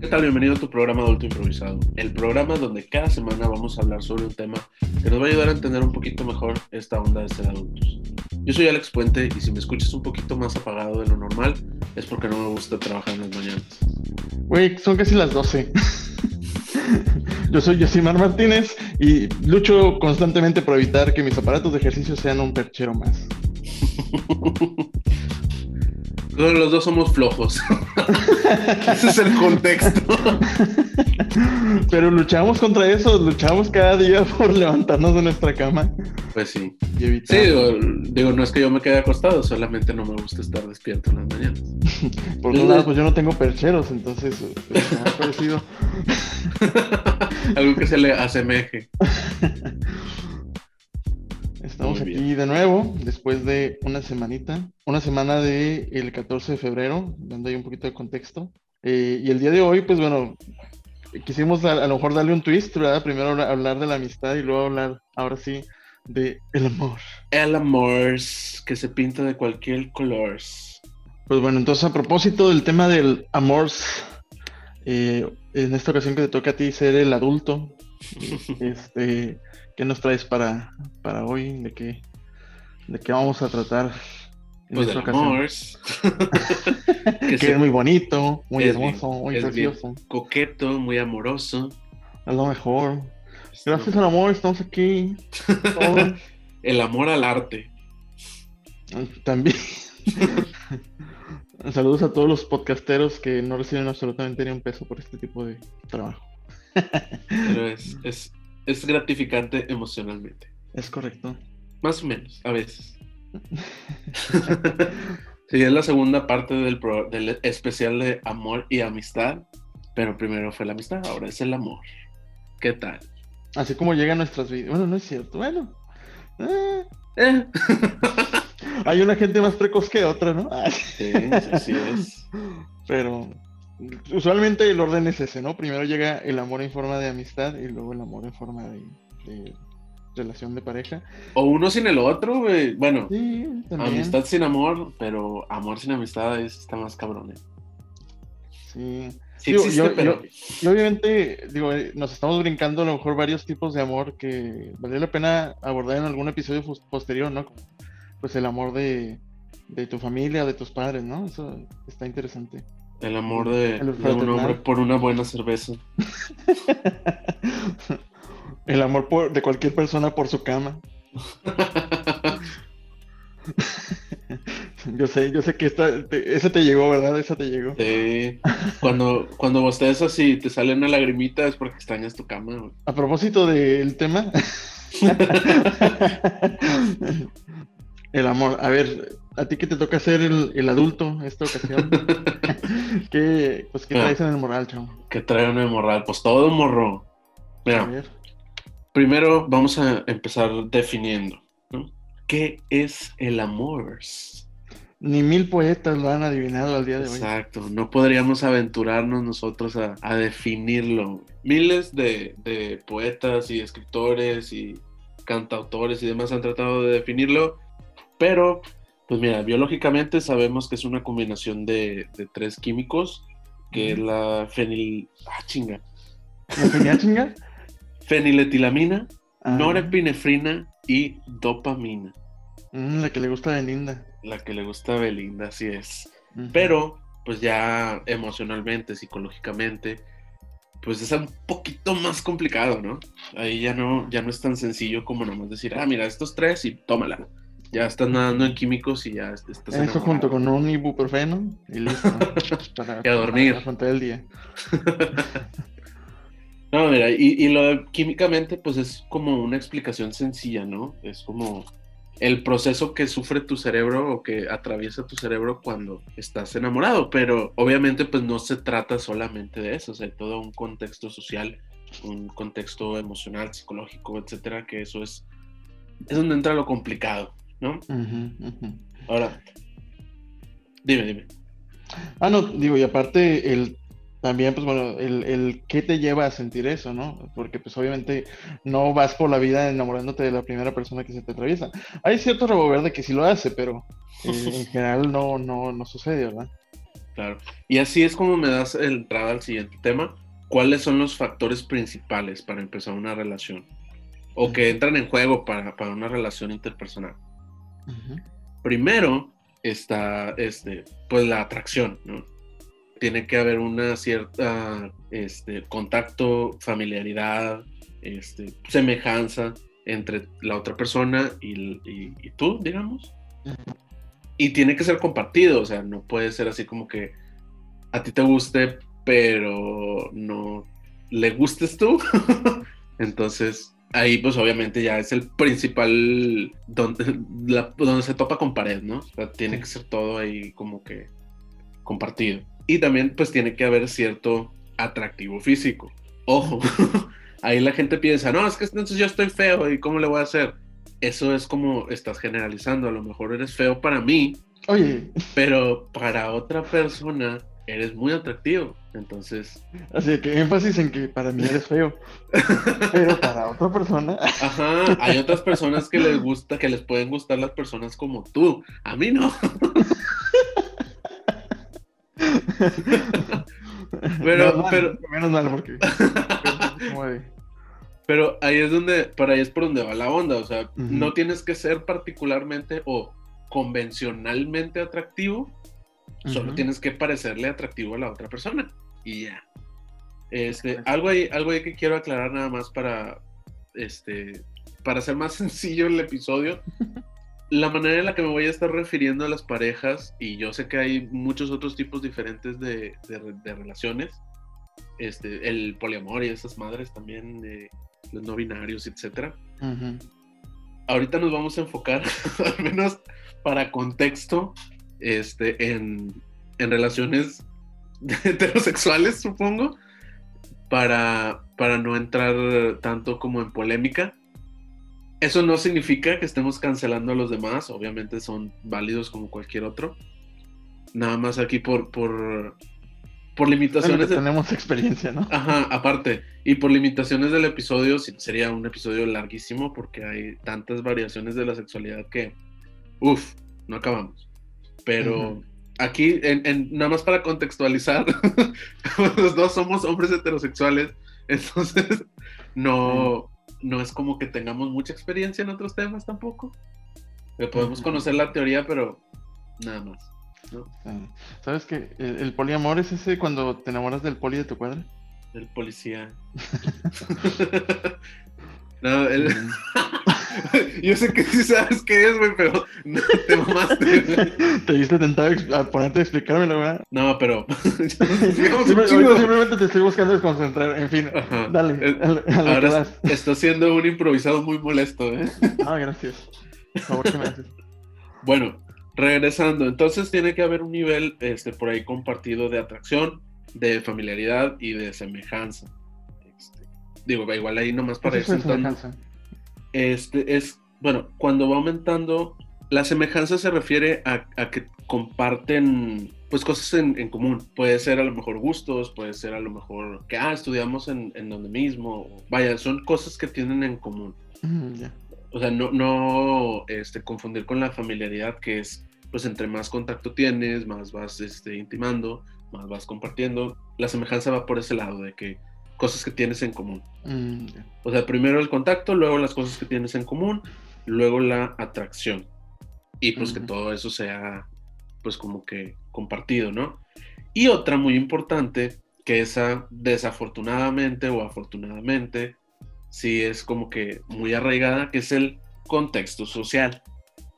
¿Qué tal? Bienvenido a tu programa Adulto Improvisado, el programa donde cada semana vamos a hablar sobre un tema que nos va a ayudar a entender un poquito mejor esta onda de ser adultos. Yo soy Alex Puente y si me escuchas un poquito más apagado de lo normal es porque no me gusta trabajar en las mañanas. Güey, son casi las 12. Yo soy Yosimar Martínez y lucho constantemente por evitar que mis aparatos de ejercicio sean un perchero más. Los dos somos flojos. Ese es el contexto. Pero luchamos contra eso, luchamos cada día por levantarnos de nuestra cama. Pues sí. Y evitar... Sí, digo, digo, no es que yo me quede acostado, solamente no me gusta estar despierto en las mañanas. Por otro lado, pues yo no tengo percheros, entonces pues, me ha parecido. Algo que se le asemeje. Estamos aquí de nuevo, después de una semanita, una semana del el 14 de febrero, dando ahí un poquito de contexto. Eh, y el día de hoy, pues bueno, quisimos a, a lo mejor darle un twist, ¿verdad? Primero habla- hablar de la amistad y luego hablar, ahora sí, de el amor. El amor que se pinta de cualquier color. Pues bueno, entonces a propósito del tema del amor, eh, en esta ocasión que te toca a ti ser el adulto, este, ¿qué nos traes para, para hoy? ¿De qué, ¿De qué vamos a tratar en Pues esta del ocasión? amor. que es muy bonito, muy bien- hermoso, muy precioso. coqueto, muy amoroso. A lo mejor. Gracias al amor estamos aquí. El amor al arte. También. Saludos a todos los podcasteros que no reciben absolutamente ni un peso por este tipo de trabajo. Pero es, es, es gratificante emocionalmente. Es correcto. Más o menos, a veces. Sí, es la segunda parte del, pro- del especial de amor y amistad. Pero primero fue la amistad, ahora es el amor. ¿Qué tal? Así como llegan nuestras vidas. Bueno, no es cierto. Bueno. eh, Eh. hay una gente más precoz que otra, ¿no? Sí, sí, sí es. Pero usualmente el orden es ese, ¿no? Primero llega el amor en forma de amistad y luego el amor en forma de, de relación de pareja. O uno sin el otro, güey. Bueno, Sí, amistad sin amor, pero amor sin amistad es- está más cabrón. ¿eh? Sí. Sí Digo, existe, yo- pero... Obviamente, digo, eh, nos estamos brincando a lo mejor varios tipos de amor que valdría la pena abordar en algún episodio posterior, ¿no? Pues el amor de, de tu familia, de tus padres, ¿no? Eso está interesante. El amor de, un hombre por una buena cerveza. el amor por- de cualquier persona por su cama. Yo sé, yo sé que esta, te- ese te llegó, ¿verdad? Esa te llegó. Sí. Cuando, cuando bostezas y te sale una lagrimita es porque extrañas tu cama. güey. A propósito del tema. el amor. A ver, a ti que te toca ser el, el adulto esta ocasión. ¿Qué, pues, ¿qué traes en el moral, chavo? que trae una hemorral. Pues todo morro. A Mira, ver. primero vamos a empezar definiendo. ¿no? ¿Qué es el amor? Ni mil poetas lo han adivinado al día de hoy. Exacto, no podríamos aventurarnos nosotros a, a definirlo. Miles de, de poetas y escritores y cantautores y demás han tratado de definirlo, pero pues mira, biológicamente sabemos que es una combinación de, de tres químicos, que es la fenil... Ah, chinga. ¿La tenía chinga? Feniletilamina, Ah, norepinefrina y dopamina. mm, la que le gusta de Linda. La que le gusta a Belinda, así es. Pero, pues ya emocionalmente, psicológicamente, pues es un poquito más complicado, ¿no? Ahí ya no, ya no es tan sencillo como nomás decir, ah, mira, estos tres y tómala. Ya estás nadando en químicos y ya estás Eso enamorado. junto con un ibuprofeno y listo. Para, Y a dormir. para el día. No, mira, y, y lo de químicamente, pues es como una explicación sencilla, ¿no? Es como el proceso que sufre tu cerebro o que atraviesa tu cerebro cuando estás enamorado, pero obviamente pues no se trata solamente de eso, o sea, hay todo un contexto social, un contexto emocional, psicológico, etcétera, que eso es, es donde entra lo complicado, ¿no? Ahora, dime, dime. Ah, no, digo, y aparte el también, pues bueno, el, el qué te lleva a sentir eso, ¿no? Porque pues obviamente no vas por la vida enamorándote de la primera persona que se te atraviesa. Hay cierto rabo verde que sí lo hace, pero eh, en general no, no, no sucede, ¿verdad? Claro. Y así es como me das entrada al siguiente tema. ¿Cuáles son los factores principales para empezar una relación? O que entran en juego para, para una relación interpersonal. Primero está este, pues la atracción, ¿no? Tiene que haber una cierta este, contacto, familiaridad, este, semejanza entre la otra persona y, y, tú, digamos. Y tiene que ser compartido, o sea, no puede ser así como que a ti te guste, pero no le gustes tú. Entonces, ahí pues obviamente ya es el principal donde, donde se topa con pared, ¿no? O sea, tiene que ser todo ahí como que compartido. Y también pues tiene que haber cierto atractivo físico. Ojo, ahí la gente piensa, no, es que entonces yo estoy feo y ¿cómo le voy a hacer? Eso es como estás generalizando, a lo mejor eres feo para mí. Oye. Pero para otra persona eres muy atractivo. Entonces. Así que énfasis en que para mí eres feo. Pero para otra persona. Ajá, hay otras personas que les gusta, que les pueden gustar las personas como tú. A mí no. pero, pero. Menos mal, porque. Pero ahí es donde, para ahí es por donde va la onda. O sea, no tienes que ser particularmente o convencionalmente atractivo Solo tienes que parecerle atractivo a la otra persona y ya. Este, algo ahí, algo ahí que quiero aclarar nada más para, este, para hacer más sencillo el episodio. la manera en la que me voy a estar refiriendo a las parejas, y yo sé que hay muchos otros tipos diferentes de, de, relaciones, este, el poliamor y esas madres también, de los no binarios, etc. Ahorita nos vamos a enfocar, al menos para contexto, este, en, relaciones heterosexuales, supongo, para, para no entrar tanto como en polémica. Eso no significa que estemos cancelando a los demás, obviamente son válidos como cualquier otro. Nada más aquí por, por, por limitaciones. tenemos experiencia, ¿no? Ajá, aparte. Y por limitaciones del episodio, sería un episodio larguísimo porque hay tantas variaciones de la sexualidad que, uff, no acabamos. Pero aquí, en, nada más para contextualizar, los dos somos hombres heterosexuales, entonces no, no es como que tengamos mucha experiencia en otros temas tampoco. Podemos conocer la teoría, pero nada más. ¿Sabes que el, poliamor es ese cuando te enamoras del poli de tu cuadra? Del policía. no, el... Yo sé que sí sabes qué es, güey, pero no te mamaste. ¿Te viste tentado a ponerte a explicármelo, güey? No, pero. simplemente te estoy buscando desconcentrar. En fin, dale. ahora está siendo un improvisado muy molesto, ¿eh? Ah, gracias. Por favor, ¿qué me haces? Bueno, regresando. Entonces tiene que haber un nivel este, por ahí compartido de atracción, de familiaridad y de semejanza. Este, digo, igual ahí nomás para ir sentando este, es, bueno, cuando va aumentando, la semejanza se refiere a, que comparten pues cosas en, común. Puede ser a lo mejor gustos, puede ser a lo mejor que, ah, estudiamos en, donde mismo. Vaya, son cosas que tienen en común. O sea, no, no este, confundir con la familiaridad que es, pues entre más contacto tienes, más vas este, intimando, más vas compartiendo. La semejanza va por ese lado de que cosas que tienes en común. Mm, o sea, primero el contacto, luego las cosas que tienes en común, luego la atracción. Y pues que todo eso sea, pues como que compartido, ¿no? Y otra muy importante, que esa desafortunadamente o afortunadamente, sí es como que muy arraigada, que es el contexto social.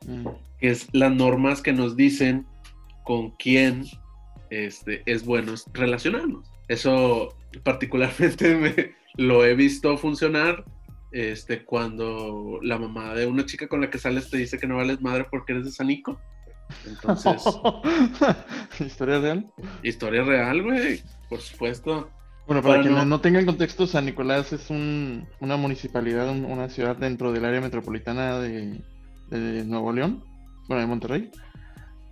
Mm. Que es las normas que nos dicen con quién este, es bueno relacionarnos. Eso particularmente me, lo he visto funcionar este, cuando la mamá de una chica con la que sales te dice que no vales madre porque eres de Sanico. Entonces. ¿Historia real? Historia real, güey, por supuesto. Bueno, para, quien no... tenga el contexto, San Nicolás es un, una municipalidad, una ciudad dentro del área metropolitana de, de Nuevo León, bueno, de Monterrey.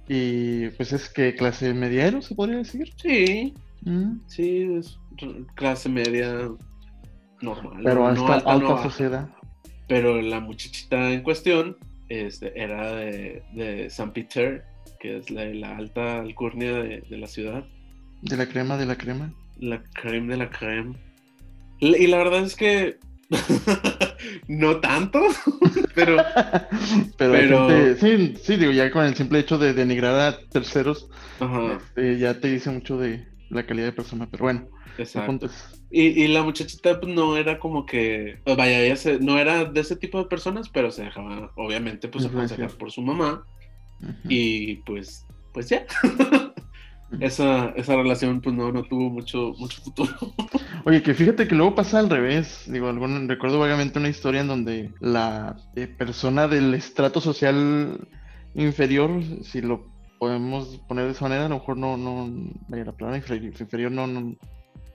Y pues es que clase mediero, se podría decir. Sí, mm. sí, es clase media normal. Pero hasta alta, sociedad. Pero la muchachita en cuestión este, era de, de San Peter que es la, la alta alcurnia de, de la ciudad. De la crema, de la crema. La creme de la creme. Y la verdad es que no tanto, pero... pero, pero- gente- sí, sí, digo, ya con el simple hecho de denigrar a terceros, este, ya te dice mucho de la calidad de persona, pero bueno, exacto. es... Y, y la muchachita pues, no era como que, o vaya, ella se- no era de ese tipo de personas, pero se dejaba, obviamente, pues aconsejar por su mamá y pues, pues ya. esa, esa relación pues no, no tuvo mucho, mucho futuro. Oye, que fíjate que luego pasa al revés. Digo, algún, recuerdo vagamente una historia en donde la eh, persona del estrato social inferior, si lo podemos poner de esa manera, a lo mejor no, no, la palabra inferior, no, no,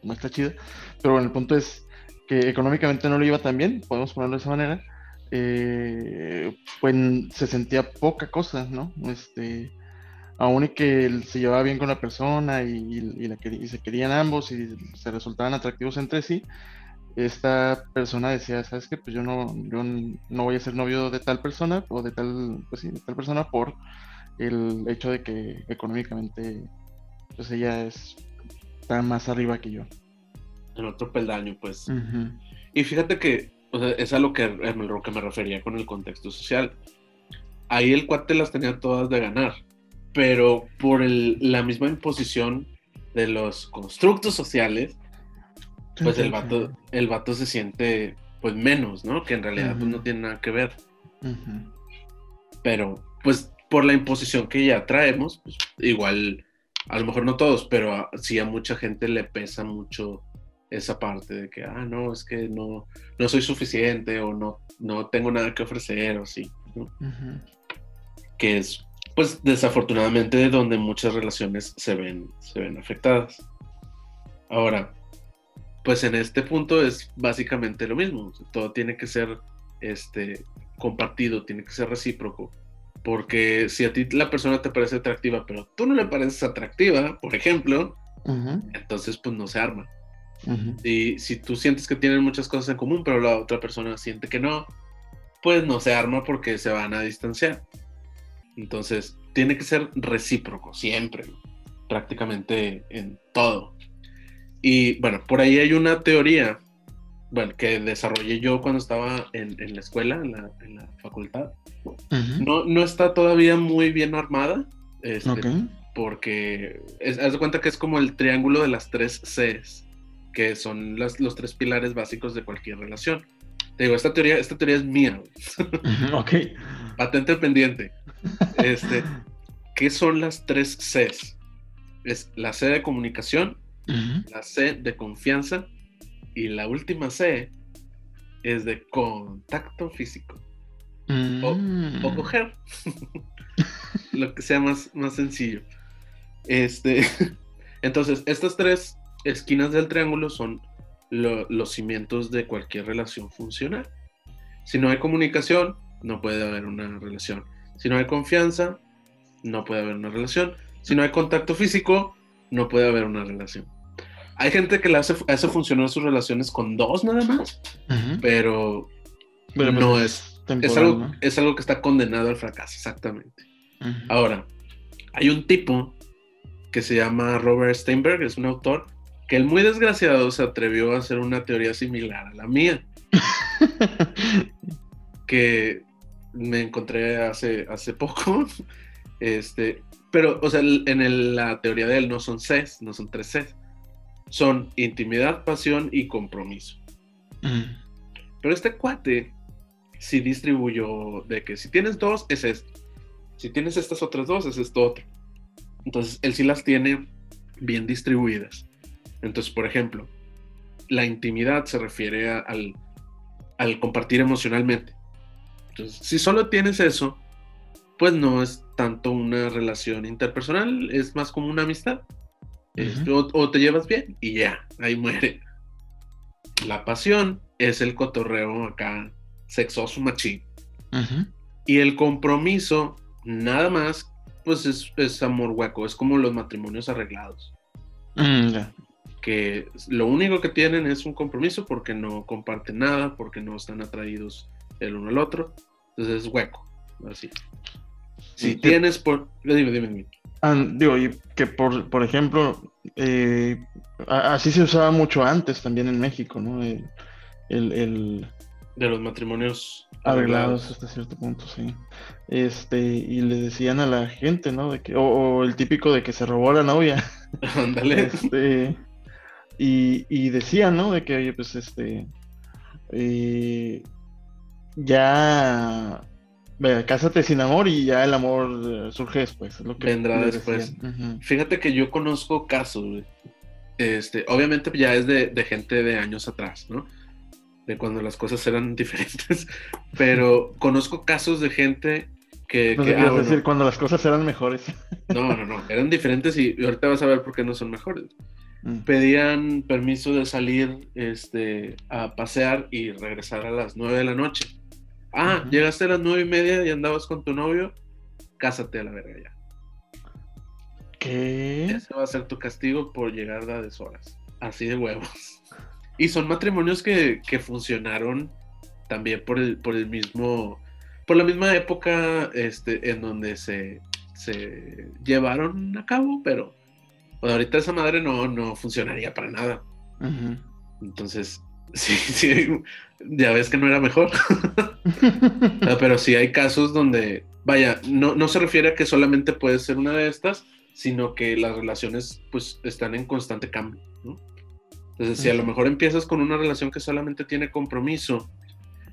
no está chida, pero bueno, el punto es que económicamente no le iba tan bien, podemos ponerlo de esa manera, eh, pues se sentía poca cosa, ¿no? Este, aún y que se llevaba bien con la persona y, y- la y se querían ambos y se resultaban atractivos entre sí, esta persona decía, ¿sabes qué? Pues yo no, yo no voy a ser novio de tal persona o de tal, pues sí, de tal persona por el hecho de que económicamente pues ella es está más arriba que yo. En otro peldaño, pues. Y fíjate que, o sea, es a lo que, a lo que me refería con el contexto social. Ahí el cuate las tenía todas de ganar, pero por el- la misma imposición de los constructos sociales, pues el vato, el vato se siente pues menos, ¿no? Que en realidad pues, no tiene nada que ver. Ujú. Pero pues por la imposición que ya traemos, pues, igual, a lo mejor no todos, pero a- sí a mucha gente le pesa mucho esa parte de que, ah, no, es que no, no soy suficiente o no, no tengo nada que ofrecer o así, ¿no? Que es pues desafortunadamente donde muchas relaciones se ven, se ven afectadas. Ahora, pues en este punto es básicamente lo mismo, todo tiene que ser este, compartido, tiene que ser recíproco, porque si a ti la persona te parece atractiva, pero tú no le pareces atractiva, por ejemplo, Ujú. entonces pues no se arma. Ujú. Y si tú sientes que tienen muchas cosas en común, pero la otra persona siente que no, pues no se arma porque se van a distanciar. Entonces, tiene que ser recíproco, siempre, ¿no? prácticamente en todo. Y bueno, por ahí hay una teoría, bueno, que desarrollé yo cuando estaba en, en la escuela, en la, en la facultad. Ujú. No, no está todavía muy bien armada, este, Ok. porque es, haz de cuenta que es como el triángulo de las tres Cs, que son las- los tres pilares básicos de cualquier relación. Te digo, esta teoría, esta teoría es mía, güey. Ujú, Ok. patente pendiente. Este, ¿Qué son las tres Cs? Es la C de comunicación, Ujú. la C de confianza y la última C es de contacto físico o Mm. coger. Lo que sea más, más sencillo. Este, entonces, estas tres esquinas del triángulo son lo- los cimientos de cualquier relación funcional. Si no hay comunicación, no puede haber una relación. Si no hay confianza, no puede haber una relación. Si no hay contacto físico, no puede haber una relación. Hay gente que le hace, hace funcionar sus relaciones con dos nada más, pero Pero, pues, no es, es, algo, ¿no? es algo que está condenado al fracaso, exactamente. Ahora, hay un tipo que se llama Robert Steinberg, es un autor, que el muy desgraciado se atrevió a hacer una teoría similar a la mía, que me encontré hace, hace poco. Este, pero, o sea, en el- la teoría de él no son Cs, no son tres Cs. Son intimidad, pasión y compromiso. Ujú. Pero este cuate sí distribuyó de que si tienes dos, es este. Si tienes estas otras dos, es esto otro. Entonces, él sí las tiene bien distribuidas. Entonces, por ejemplo, la intimidad se refiere a- al, al compartir emocionalmente. Entonces, si solo tienes eso, pues no es tanto una relación interpersonal, es más como una amistad. Este, o, o te llevas bien y ya, ahí muere. La pasión es el cotorreo acá, sexoso machín. Ujú. Y el compromiso, nada más, pues es, es amor hueco, es como los matrimonios arreglados, Mm, que lo único que tienen es un compromiso porque no comparten nada, porque no están atraídos el uno al otro, entonces es hueco, así. Si tienes por... Dime, dime, dime. Digo, y que por, por ejemplo, eh, así se usaba mucho antes también en México, ¿no? El, De los matrimonios arreglados. hasta cierto punto, sí. Este, y le decían a la gente, ¿no? De que, o, el típico de que se robó a la novia. Ándale. Este, y, y decían, ¿no? De que, oye, pues este. Eh, ya cásate sin amor y ya el amor eh, surge después. lo que Vendrá después. Fíjate que yo conozco casos, Este, obviamente ya es de, gente de años atrás, ¿no? De cuando las cosas eran diferentes. Pero conozco casos de gente que. No que ah, decir cuando las cosas eran mejores. No, no, no. Eran diferentes y, ahorita vas a ver por qué no son mejores. Mm. Pedían permiso de salir este, a pasear y regresar a las nueve de la noche Ah, llegaste a las nueve y media y andabas con tu novio, cásate a la verga ya. ¿Qué? Ese va a ser tu castigo por llegar a deshoras. Así de huevos. Y son matrimonios que, funcionaron también por el, por el mismo, por la misma época este, en donde se, se llevaron a cabo, pero pues, ahorita esa madre no, no funcionaría para nada. Entonces, Sí, sí, ya ves que no era mejor. Pero sí hay casos donde, vaya, no, no se refiere a que solamente puede ser una de estas, sino que las relaciones pues están en constante cambio. Entonces, si a lo mejor empiezas con una relación que solamente tiene compromiso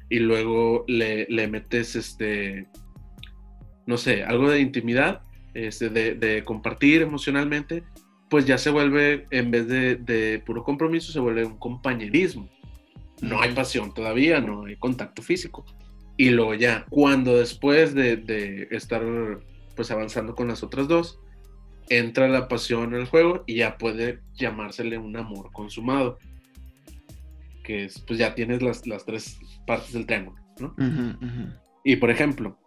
y luego le, metes, este, no sé, algo de intimidad, este, de, compartir emocionalmente, pues ya se vuelve, en vez de, de, puro compromiso, se vuelve un compañerismo no hay pasión todavía, no hay contacto físico. Y luego ya, cuando después de, estar pues avanzando con las otras dos, entra la pasión en el juego y ya puede llamársele un amor consumado. Que es, pues ya tienes las, tres partes del triángulo, ¿no? Y por ejemplo,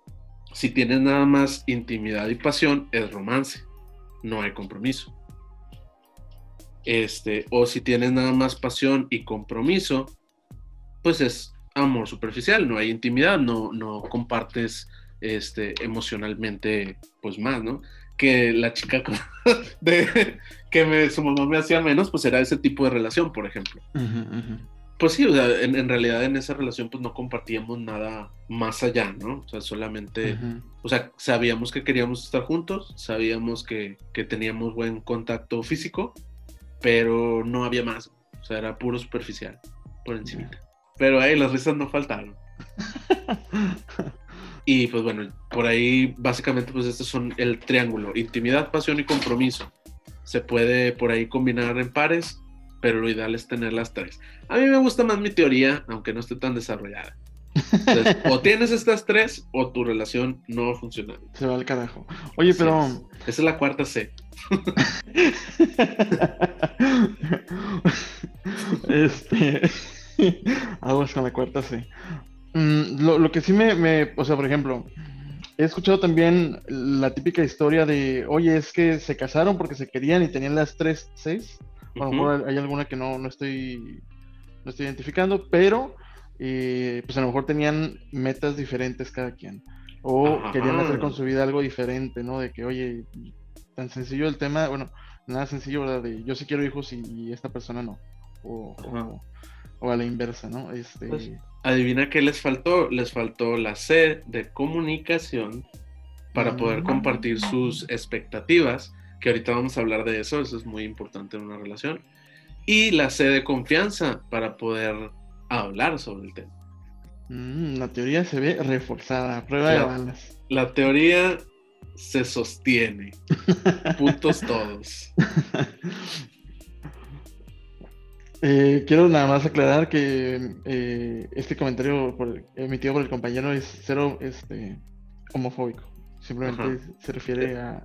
si tienes nada más intimidad y pasión, es romance, no hay compromiso. Este, o si tienes nada más pasión y compromiso, pues es amor superficial, no hay intimidad, no, no compartes este, emocionalmente, pues más, ¿no? Que la chica de, que me, su mamá me hacía menos, pues era ese tipo de relación, por ejemplo. Pues sí, o sea, en, realidad en esa relación pues no compartíamos nada más allá, ¿no? O sea, solamente, o sea, sabíamos que queríamos estar juntos, sabíamos que, que teníamos buen contacto físico, pero no había más, o sea, era puro superficial, por encima. Pero ahí las risas no faltaron. y pues bueno, por ahí básicamente pues estos son el triángulo, intimidad, pasión y compromiso. Se puede por ahí combinar en pares, pero lo ideal es tener las tres. A mí me gusta más mi teoría, aunque no esté tan desarrollada. o tienes estas tres o tu relación no va a funcionar. Se va al carajo. Oye, pero... Esa es la cuarta C. este... Aguas con la cuarta sí. Mm, lo, que sí me, o sea, por ejemplo, he escuchado también la típica historia de, oye, es que se casaron porque se querían y tenían las tres, seis. A lo mejor hay alguna que no, no estoy, no estoy identificando, pero eh, pues a lo mejor tenían metas diferentes cada quien. O querían hacer con su vida algo diferente, ¿no? De que, oye, tan sencillo el tema, bueno, nada sencillo, ¿verdad? De yo sí quiero hijos y, esta persona no. o, o a la inversa, ¿no? Este... Pues, adivina qué les faltó. Les faltó la C de comunicación para poder mm. compartir sus expectativas, que ahorita vamos a hablar de eso, eso es muy importante en una relación. Y la C de confianza para poder hablar sobre el tema. Mm, la teoría se ve reforzada, prueba de balas. La teoría se sostiene. Puntos todos. Eh, quiero nada más aclarar que eh, este comentario emitido por el compañero es cero este, homofóbico. Simplemente se refiere a,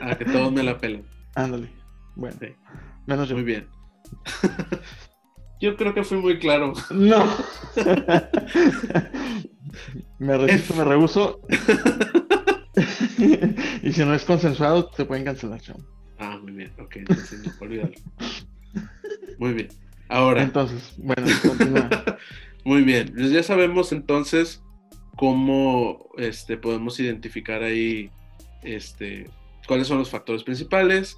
a... que todos me la pelan. Ándale. Bueno. Menos yo. Muy bien. yo creo que fui muy claro. No. me resisto, me rehuso. y si no es consensuado, te pueden cancelar, chao. Ah, muy bien, ok, entonces no, olvídalo. Muy bien. Ahora. Entonces, bueno, continúa. muy bien, pues ya sabemos entonces cómo este, podemos identificar ahí este, cuáles son los factores principales,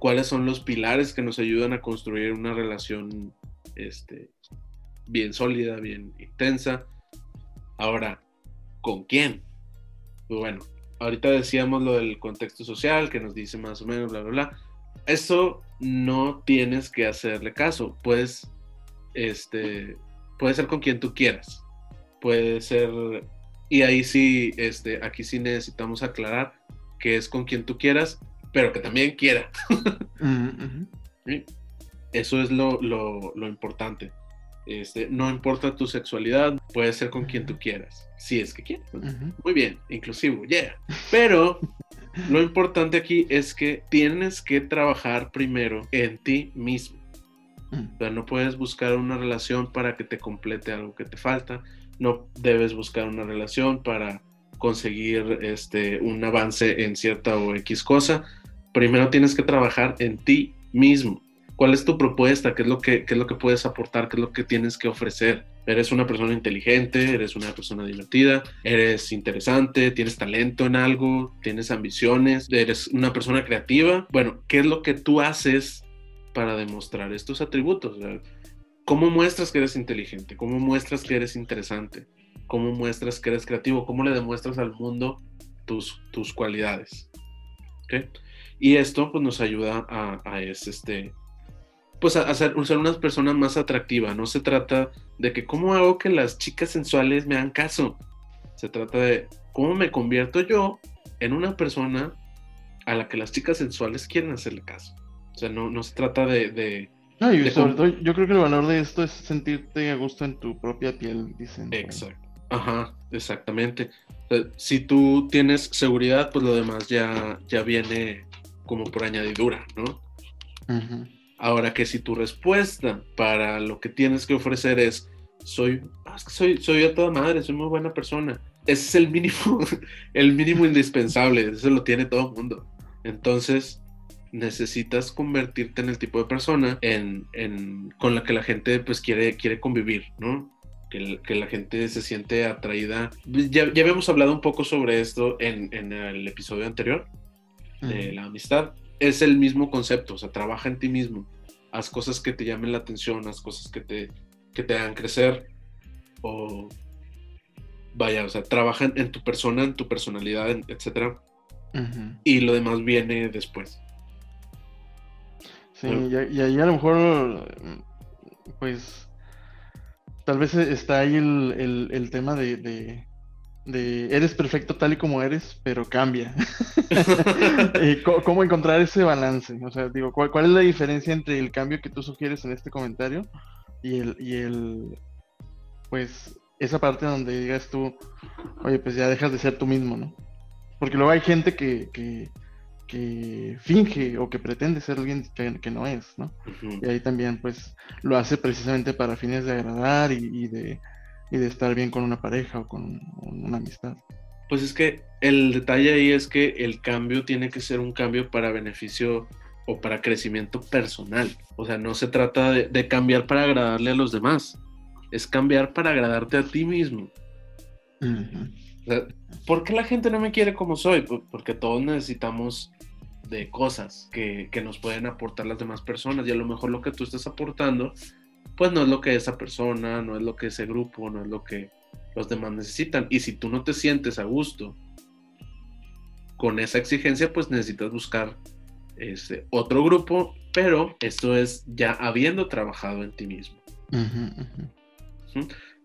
cuáles son los pilares que nos ayudan a construir una relación este, bien sólida, bien intensa. Ahora, ¿con quién? Pues bueno, ahorita decíamos lo del contexto social que nos dice más o menos, bla, bla, bla. Eso no tienes que hacerle caso. Puedes, este, puede ser con quien tú quieras. Puede ser, y ahí sí, este, aquí sí necesitamos aclarar que es con quien tú quieras, pero que también quiera. Eso es lo, lo, importante. Este, no importa tu sexualidad, puede ser con quien tú quieras, si es que quieres. Muy bien, inclusivo, yeah. Pero lo importante aquí es que tienes que trabajar primero en ti mismo. O sea, no puedes buscar una relación para que te complete algo que te falta. No debes buscar una relación para conseguir este, un avance en cierta o X cosa. Primero tienes que trabajar en ti mismo. ¿Cuál es tu propuesta? ¿Qué es lo que, qué es lo que puedes aportar? ¿Qué es lo que tienes que ofrecer? Eres una persona inteligente, eres una persona divertida, eres interesante, tienes talento en algo, tienes ambiciones, eres una persona creativa. Bueno, ¿qué es lo que tú haces para demostrar estos atributos? ¿Cómo muestras que eres inteligente? ¿Cómo muestras que eres interesante? ¿Cómo muestras que eres creativo? ¿Cómo le demuestras al mundo tus, tus cualidades? Y esto pues, nos ayuda a, a este, pues a, ser, una persona más atractiva. No se trata de que cómo hago que las chicas sensuales me hagan caso. Se trata de cómo me convierto yo en una persona a la que las chicas sensuales quieren hacerle caso. O sea, no, no se trata de... no, y sobre todo, yo creo que el valor de esto es sentirte a gusto en tu propia piel, dicen. Exacto. Ajá, exactamente. si tú tienes seguridad, pues lo demás ya, ya viene como por añadidura, ¿no? Ajá. Ahora que si tu respuesta para lo que tienes que ofrecer es soy, ah, soy, soy a toda madre, soy muy buena persona. Ese es el mínimo, el mínimo indispensable, eso lo tiene todo el mundo. Entonces, necesitas convertirte en el tipo de persona en, en, con la que la gente pues quiere, quiere convivir, ¿no? Que, que la gente se siente atraída. Ya, ya habíamos hablado un poco sobre esto en, en el episodio anterior de la amistad, es el mismo concepto, o sea, trabaja en ti mismo, haz cosas que te llamen la atención, haz cosas que te, que te hagan crecer, o vaya, o sea, trabaja en, tu persona, en tu personalidad, etc. Y lo demás viene después. Sí, y, ahí a lo mejor, pues, tal vez está ahí el, tema de de eres perfecto tal y como eres, pero cambia. ¿Cómo encontrar ese balance? O sea, digo, ¿cuál, es la diferencia entre el cambio que tú sugieres en este comentario y el, y el, pues, esa parte donde digas tú, oye, pues ya dejas de ser tú mismo, ¿no? Porque luego hay gente que, que, finge o que pretende ser alguien que, no es, ¿no? Y ahí también, pues, lo hace precisamente para fines de agradar y de y de estar bien con una pareja o con una amistad. Pues es que el detalle ahí es que el cambio tiene que ser un cambio para beneficio o para crecimiento personal. O sea, no se trata de, cambiar para agradarle a los demás, es cambiar para agradarte a ti mismo. ¿Por qué la gente no me quiere como soy? Porque todos necesitamos de cosas que, que, nos pueden aportar las demás personas y a lo mejor lo que tú estás aportando pues no es lo que esa persona, no es lo que ese grupo, no es lo que los demás necesitan. Y si tú no te sientes a gusto con esa exigencia, pues necesitas buscar este, otro grupo, pero esto es ya habiendo trabajado en ti mismo.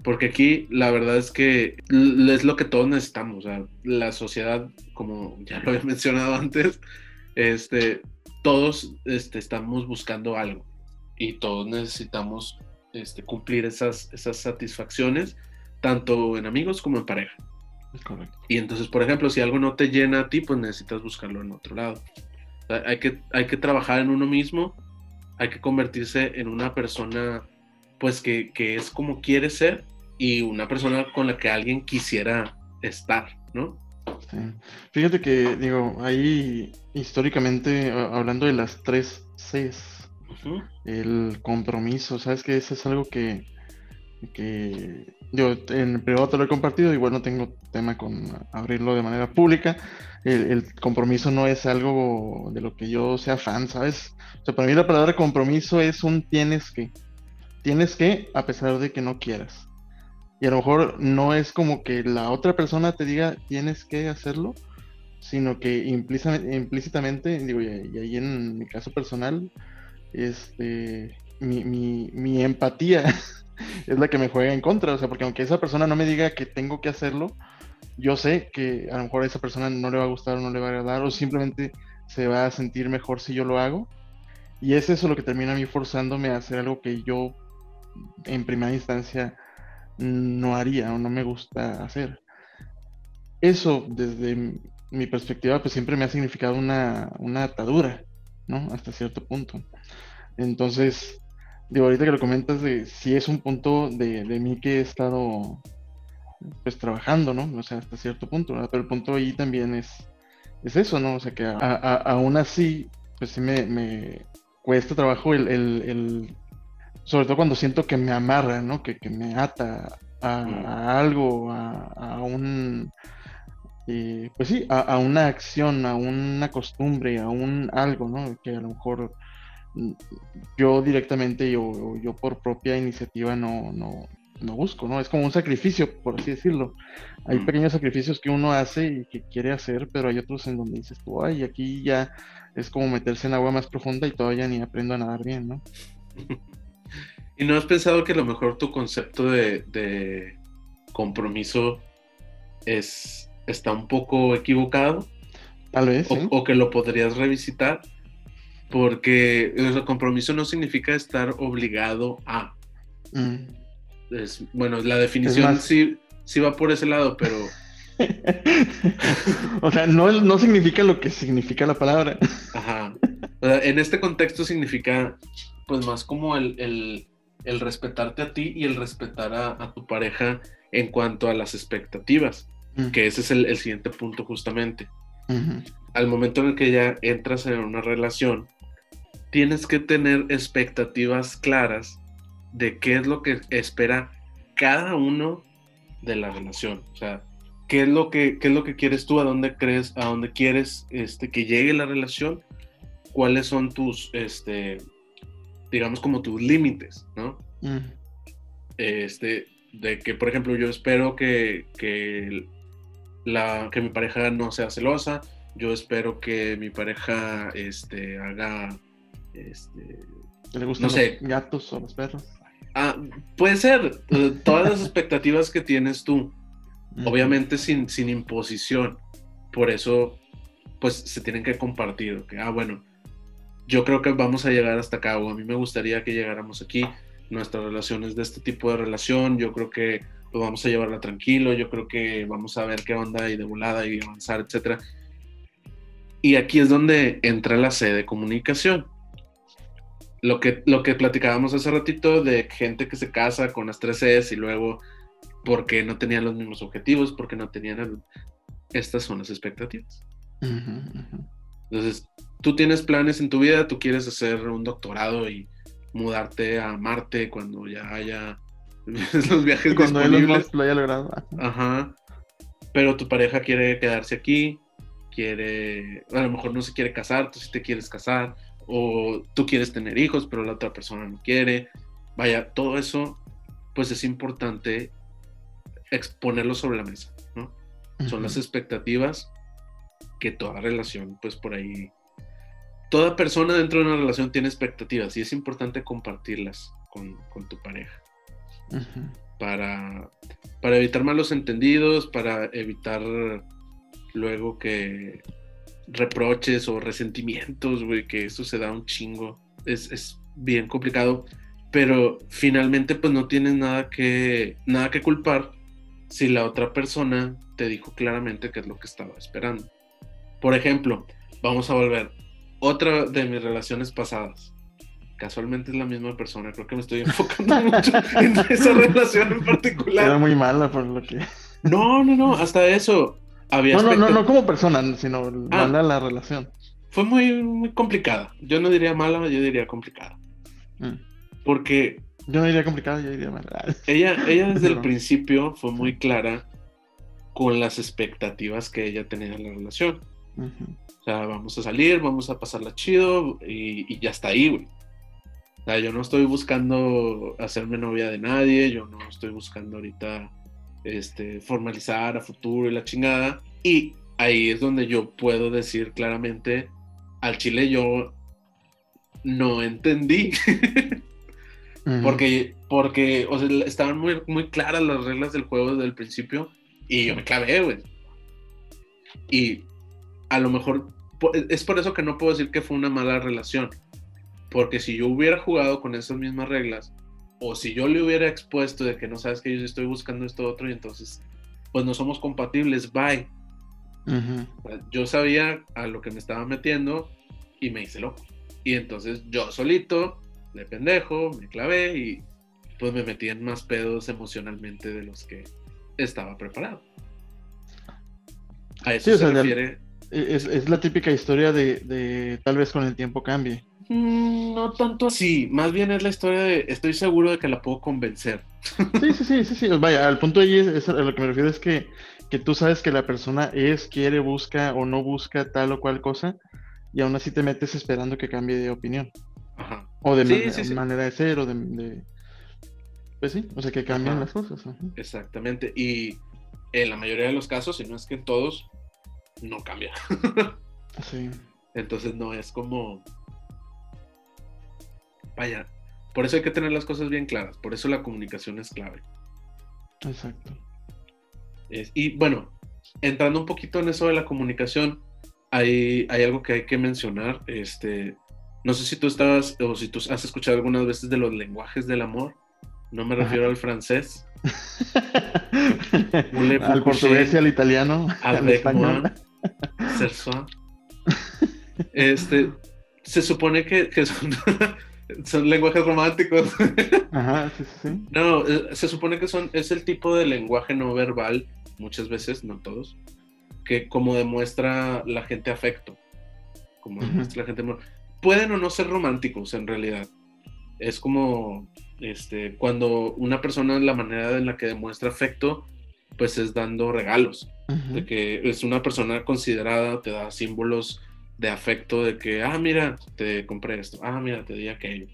Porque aquí la verdad es que es lo que todos necesitamos. la sociedad, como ya lo había mencionado antes, este, todos este, estamos buscando algo y todos necesitamos este, cumplir esas, esas satisfacciones, tanto en amigos como en pareja. Y entonces, por ejemplo, si algo no te llena a ti, pues necesitas buscarlo en otro lado. hay, que, hay que trabajar en uno mismo, hay que convertirse en una persona, pues que, que es como quiere ser y una persona con la que alguien quisiera estar, ¿no? Fíjate que, digo, ahí históricamente, hablando de las tres Cs, el compromiso, ¿sabes? Que eso es algo que, que Yo en privado te lo he compartido, igual no tengo tema con abrirlo de manera pública. El, compromiso no es algo de lo que yo sea fan, ¿sabes? O sea, para mí la palabra compromiso es un tienes que. Tienes que, a pesar de que no quieras. Y a lo mejor no es como que la otra persona te diga tienes que hacerlo, sino que implícitamente, digo, y, ahí en mi caso personal, este, mi, empatía es la que me juega en contra, o sea, porque aunque esa persona no me diga que tengo que hacerlo, yo sé que a lo mejor a esa persona no le va a gustar o no le va a agradar, o simplemente se va a sentir mejor si yo lo hago. Y es eso lo que termina a mí forzándome a hacer algo que yo en primera instancia no haría o no me gusta hacer. Eso, desde mi perspectiva, pues siempre me ha significado una, una atadura, ¿no? Hasta cierto punto. Entonces, digo, ahorita que lo comentas, de, sí es un punto de, de mí que he estado pues trabajando, ¿no? O sea, hasta cierto punto, ¿verdad? Pero el punto ahí también es, es eso, ¿no? O sea, que aún así, pues sí me, me cuesta trabajo el, el, el, sobre todo cuando siento que me amarra, ¿no? Que, que me ata a, mm. algo, a, un, eh, pues sí, a, una acción, a una costumbre, a un algo, ¿no? Que a lo mejor yo directamente, yo, yo por propia iniciativa no, no, no busco, ¿no? Es como un sacrificio, por así decirlo. Hay mm. pequeños sacrificios que uno hace y que quiere hacer, pero hay otros en donde dices tú, ay, aquí ya es como meterse en agua más profunda y todavía ni aprendo a nadar bien, ¿no? ¿Y no has pensado que a lo mejor tu concepto de, compromiso es, está un poco equivocado? Tal vez. O, que lo podrías revisitar porque el compromiso no significa estar obligado a. Mm. bueno, la definición sí, sí va por ese lado, pero... o sea, no, no significa lo que significa la palabra. Ajá. en este contexto significa, pues más como el, respetarte a ti y el respetar a, tu pareja en cuanto a las expectativas, que ese es el, siguiente punto justamente. Al momento en el que ya entras en una relación, tienes que tener expectativas claras de qué es lo que espera cada uno de la relación. O sea, qué es lo que, es lo que quieres tú, a dónde crees, a dónde quieres este, que llegue la relación, cuáles son tus, este, digamos como tus límites, ¿no? Este, de que, por ejemplo, yo espero que, que, la, que mi pareja no sea celosa, yo espero que mi pareja este, haga este, ¿Le gustan los gatos o los perros? Ah, puede ser. Eh, todas las expectativas que tienes tú. Obviamente sin, sin imposición. Por eso, pues se tienen que compartir. Ah, bueno, yo creo que vamos a llegar hasta acá. O a mí me gustaría que llegáramos aquí. Nuestra relación es de este tipo de relación. Yo creo que pues, vamos a llevarla tranquilo. Yo creo que vamos a ver qué onda y de volada y avanzar, etcétera. Y aquí es donde entra la sede de comunicación lo que, lo que platicábamos hace ratito de gente que se casa con las tres Cs y luego porque no tenían los mismos objetivos, porque no tenían... Estas son las expectativas. Entonces, tú tienes planes en tu vida, tú quieres hacer un doctorado y mudarte a Marte cuando ya haya los viajes cuando disponibles. lo haya logrado. Ajá. Pero tu pareja quiere quedarse aquí, quiere, a lo mejor no se quiere casar, tú sí te quieres casar, o tú quieres tener hijos, pero la otra persona no quiere. Vaya, todo eso, pues es importante exponerlo sobre la mesa, ¿no? Son las expectativas que toda relación, pues por ahí, toda persona dentro de una relación tiene expectativas y es importante compartirlas con, tu pareja. Para, para evitar malos entendidos, para evitar luego que reproches o resentimientos, güey, que eso se da un chingo. Es, bien complicado, pero finalmente pues no tienes nada que, nada que culpar si la otra persona te dijo claramente qué es lo que estaba esperando. Por ejemplo, vamos a volver. Otra de mis relaciones pasadas. Casualmente es la misma persona, creo que me estoy enfocando mucho en esa relación en particular. Era muy mala por lo que. No, no, no, hasta eso no, no, no, no como persona, sino ah. mala la relación. Fue muy, muy complicada. Yo no diría mala, yo diría complicada. Mm. Porque Yo no diría complicado, yo diría mal. Ella, ella desde el principio fue muy clara con las expectativas que ella tenía en la relación. O sea, vamos a salir, vamos a pasarla chido y, y ya está ahí, güey. O sea, yo no estoy buscando hacerme novia de nadie, yo no estoy buscando ahorita este, formalizar a futuro y la chingada. Y ahí es donde yo puedo decir claramente, al chile yo no entendí. Porque, porque o sea, estaban muy, muy claras las reglas del juego desde el principio y yo me clavé, güey. Y a lo mejor es por eso que no puedo decir que fue una mala relación. Porque si yo hubiera jugado con esas mismas reglas, o si yo le hubiera expuesto de que no sabes que yo estoy buscando esto otro y entonces, pues no somos compatibles, bye. Yo sabía a lo que me estaba metiendo y me hice loco. Y entonces yo solito, de pendejo, me clavé y pues me metí en más pedos emocionalmente de los que estaba preparado. A eso se refiere. Es, la típica historia de, tal vez con el tiempo cambie. Mm, no tanto así, más bien es la historia de estoy seguro de que la puedo convencer. Sí, sí, sí, sí, sí. Vaya, al punto ahí es, a lo que me refiero es que, que tú sabes que la persona es, quiere, busca o no busca tal o cual cosa, y aún así te metes esperando que cambie de opinión. Ajá. O de manera de ser, o de, Pues sí, o sea, que cambien las cosas. Exactamente, y en la mayoría de los casos, si no es que en todos, no cambia. sí. Entonces no es como... Vaya, por eso hay que tener las cosas bien claras, por eso la comunicación es clave. Exacto. y bueno, entrando un poquito en eso de la comunicación, hay, algo que hay que mencionar. Este, no sé si tú estabas o si tú has escuchado algunas veces de los lenguajes del amor. No me refiero al francés. al portugués y al italiano. Al español. Este, se supone que, son, son, lenguajes románticos. Ajá, sí, sí. No, eh, se supone que son, es el tipo de lenguaje no verbal, muchas veces, no todos, que como demuestra la gente afecto, como demuestra la gente pueden o no ser románticos en realidad. Es como este cuando una persona la manera en la que demuestra afecto pues es dando regalos, de que es una persona considerada, te da símbolos de afecto de que, ah, mira, te compré esto, ah, mira, te di aquello.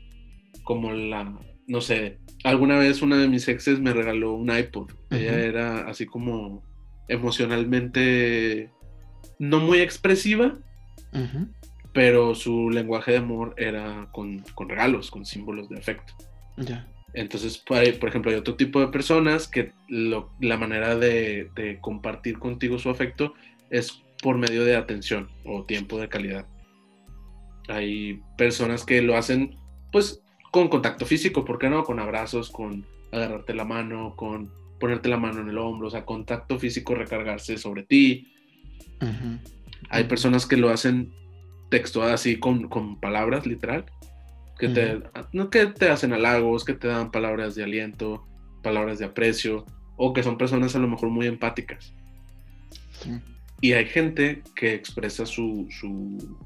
Como la, no sé, alguna vez una de mis exes me regaló un iPod. Ella era así como emocionalmente no muy expresiva, pero su lenguaje de amor era con, regalos, con símbolos de afecto. Entonces, por, ejemplo, hay otro tipo de personas que la manera de, compartir contigo su afecto es por medio de atención o tiempo de calidad. Hay personas que lo hacen, pues, con contacto físico, ¿por qué no? Con abrazos, con agarrarte la mano, con ponerte la mano en el hombro, o sea, contacto físico, recargarse sobre ti. Hay personas que lo hacen texto así con, palabras, literal, que, te, no, que te hacen halagos, que te dan palabras de aliento, palabras de aprecio, o que son personas a lo mejor muy empáticas. Y hay gente que expresa su, su,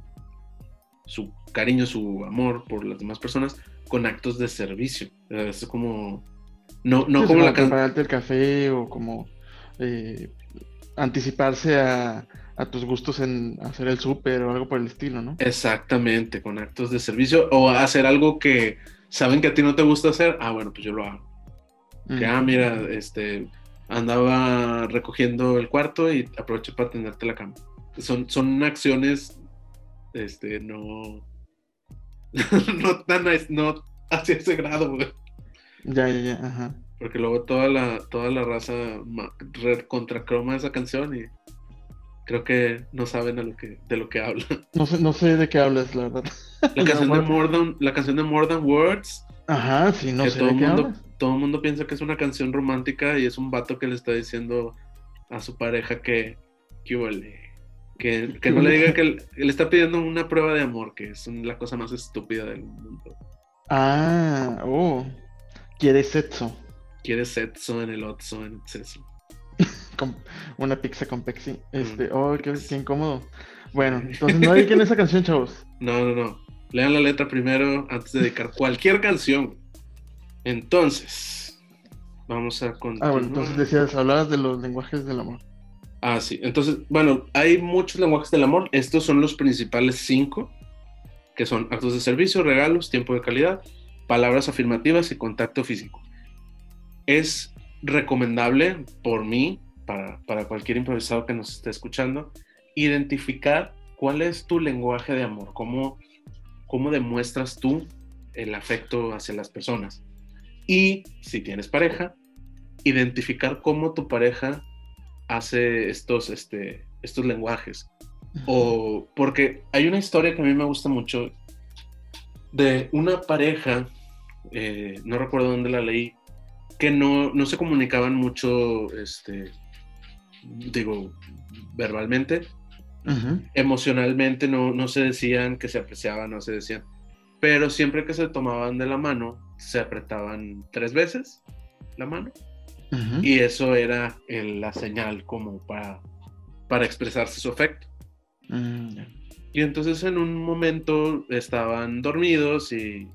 su cariño, su amor por las demás personas con actos de servicio. Es como no, no como, la prepararte el café o como eh, anticiparse a, tus gustos en hacer el súper o algo por el estilo, ¿no? Exactamente, con actos de servicio o hacer algo que saben que a ti no te gusta hacer, ah, bueno, pues yo lo hago. Que, ah, mira, este, andaba recogiendo el cuarto y aproveché para tenderte la cama. Son, son acciones, este, no, no tan, no hacia ese grado, güey. Ya, ya, ya, ajá. Porque luego toda la, toda la raza red croma esa canción y creo que no saben lo que, de lo que habla. No sé, no sé de qué hablas, la verdad. La canción, de More Than, la canción de More Than Words. Ajá, sí, no sé todo de qué mundo, Todo el mundo piensa que es una canción romántica y es un vato que le está diciendo a su pareja que, que, que, que no le diga que le está pidiendo una prueba de amor, que es la cosa más estúpida del mundo. Ah, oh. Quiere sexo. Quiere sexo en el Otso, en exceso. una pizza con Pexi. Este, oh, qué, incómodo. Bueno, entonces no hay en esa canción, chavos. No, no, no. Lean la letra primero antes de dedicar cualquier canción. Entonces, vamos a continuar. Ah, bueno, entonces decías, hablabas de los lenguajes del amor. Ah, sí. Entonces, bueno, hay muchos lenguajes del amor. Estos son los principales cinco, que son actos de servicio, regalos, tiempo de calidad, palabras afirmativas y contacto físico. Es recomendable por mí, para, para cualquier improvisado que nos esté escuchando, identificar cuál es tu lenguaje de amor, cómo, cómo demuestras tú el afecto hacia las personas. Y si tienes pareja, identificar cómo tu pareja hace estos, este, estos lenguajes. O porque hay una historia que a mí me gusta mucho de una pareja, eh, no recuerdo dónde la leí, que no, no se comunicaban mucho, este, digo, verbalmente, emocionalmente no, no se decían que se apreciaban, no se decían, pero siempre que se tomaban de la mano, se apretaban tres veces la mano y eso era la señal como para, para expresarse su afecto. Mm, y entonces en un momento estaban dormidos y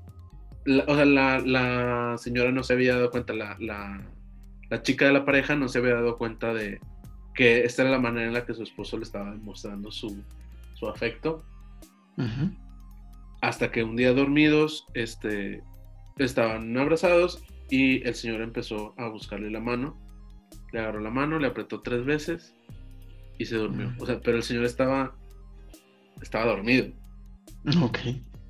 la, o sea, la, señora no se había dado cuenta, la, la, chica de la pareja no se había dado cuenta de que esta era la manera en la que su esposo le estaba demostrando su, su afecto. Hasta que un día dormidos, este, estaban abrazados y el señor empezó a buscarle la mano. Le agarró la mano, le apretó tres veces y se durmió. O sea, pero el señor estaba, estaba dormido. Ok.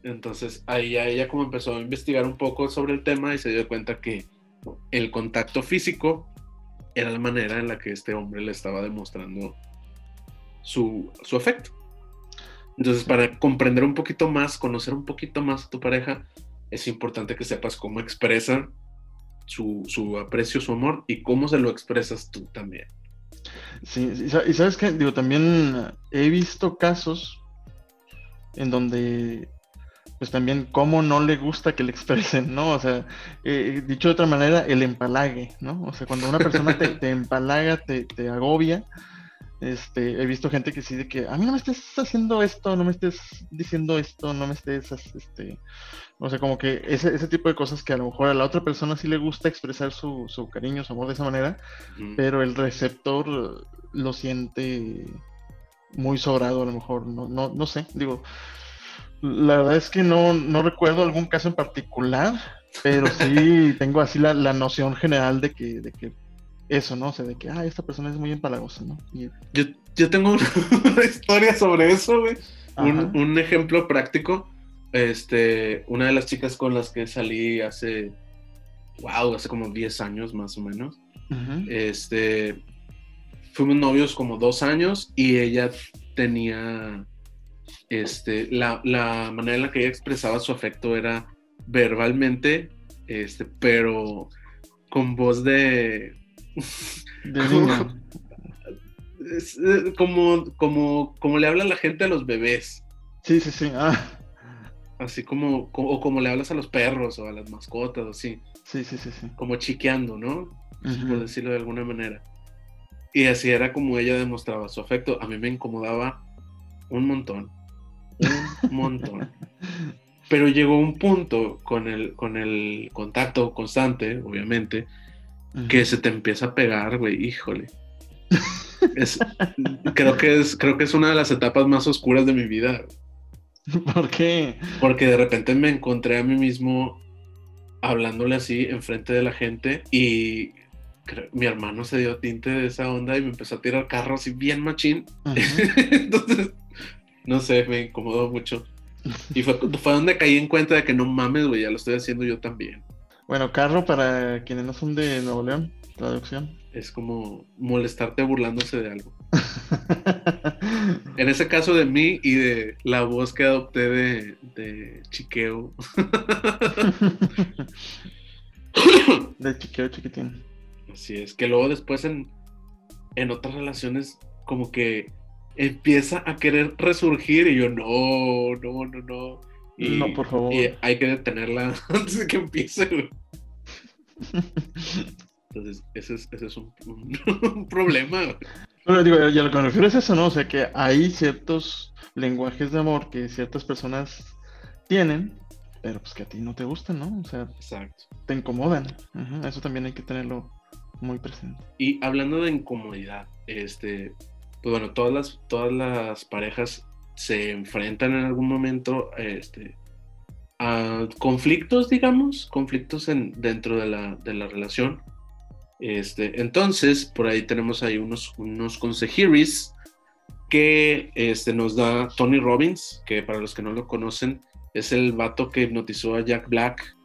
Entonces ahí ya ella como empezó a investigar un poco sobre el tema y se dio cuenta que el contacto físico era la manera en la que este hombre le estaba demostrando su, su afecto. Entonces, para comprender un poquito más, conocer un poquito más a tu pareja, es importante que sepas cómo expresa su, aprecio, su amor y cómo se lo expresas tú también. Sí, y sabes que, digo, también he visto casos en donde, pues también, cómo no le gusta que le expresen, ¿no? O sea, eh, dicho de otra manera, el empalague, ¿no? O sea, cuando una persona te, te empalaga, te, te agobia, este, he visto gente que sí de que a mí no me estés haciendo esto, no me estés diciendo esto, no me estés, este, o sea, como que ese, ese tipo de cosas que a lo mejor a la otra persona sí le gusta expresar su, su cariño, su amor de esa manera, pero el receptor lo siente muy sobrado a lo mejor, no, no, no sé, digo, la verdad es que no, no recuerdo algún caso en particular, pero sí tengo así la, la noción general de que, de que eso, ¿no? O sea, de que, ah, esta persona es muy empalagosa, ¿no? Yo, yo tengo una historia sobre eso, güey. Un, un, ejemplo práctico. Este, una de las chicas con las que salí hace, wow, hace como 10 años más o menos. Este, fuimos novios como dos años y ella tenía, este, la, la manera en la que ella expresaba su afecto era verbalmente, este, pero con voz de Eh, como, como, como le habla la gente a los bebés. Sí, sí, sí. Ah. Así como, o como le hablas a los perros o a las mascotas, así. Sí, sí, sí, sí. Como chiqueando, ¿no? Por decirlo de alguna manera. Y así era como ella demostraba su afecto. A mí me incomodaba un montón. Un montón. Pero llegó un punto con el, con el contacto constante, obviamente, que se te empieza a pegar, güey, híjole. creo, que es, creo que es una de las etapas más oscuras de mi vida. ¿Por qué? Porque de repente me encontré a mí mismo hablándole así enfrente de la gente y mi hermano se dio tinte de esa onda y me empezó a tirar carro así bien machín. Entonces, no sé, me incomodó mucho. Y fue, fue donde caí en cuenta de que no mames, güey, ya lo estoy haciendo yo también. Bueno, carro para quienes no son de Nuevo León, traducción. Es como molestarte burlándose de algo. en ese caso de mí y de la voz que adopté de, chiqueo. de chiqueo chiquitín. Así es, que luego después en, en otras relaciones como que empieza a querer resurgir y yo no, no, no, no. Y, no, por favor. Y hay que detenerla antes de que empiece. Entonces, ese es, ese es un, problema. Pero digo, ya lo que me refiero es eso, ¿no? O sea, que hay ciertos lenguajes de amor que ciertas personas tienen pero pues que a ti no te gustan, ¿no? O sea, Exacto. te incomodan. Eso también hay que tenerlo muy presente. Y hablando de incomodidad, este, pues bueno, todas las, todas las parejas se enfrentan en algún momento este, a conflictos, digamos, conflictos en, dentro de la, de la relación. Este, entonces, por ahí tenemos ahí unos, unos consejeros que este, nos da Tony Robbins, que para los que no lo conocen, es el vato que hipnotizó a Jack Black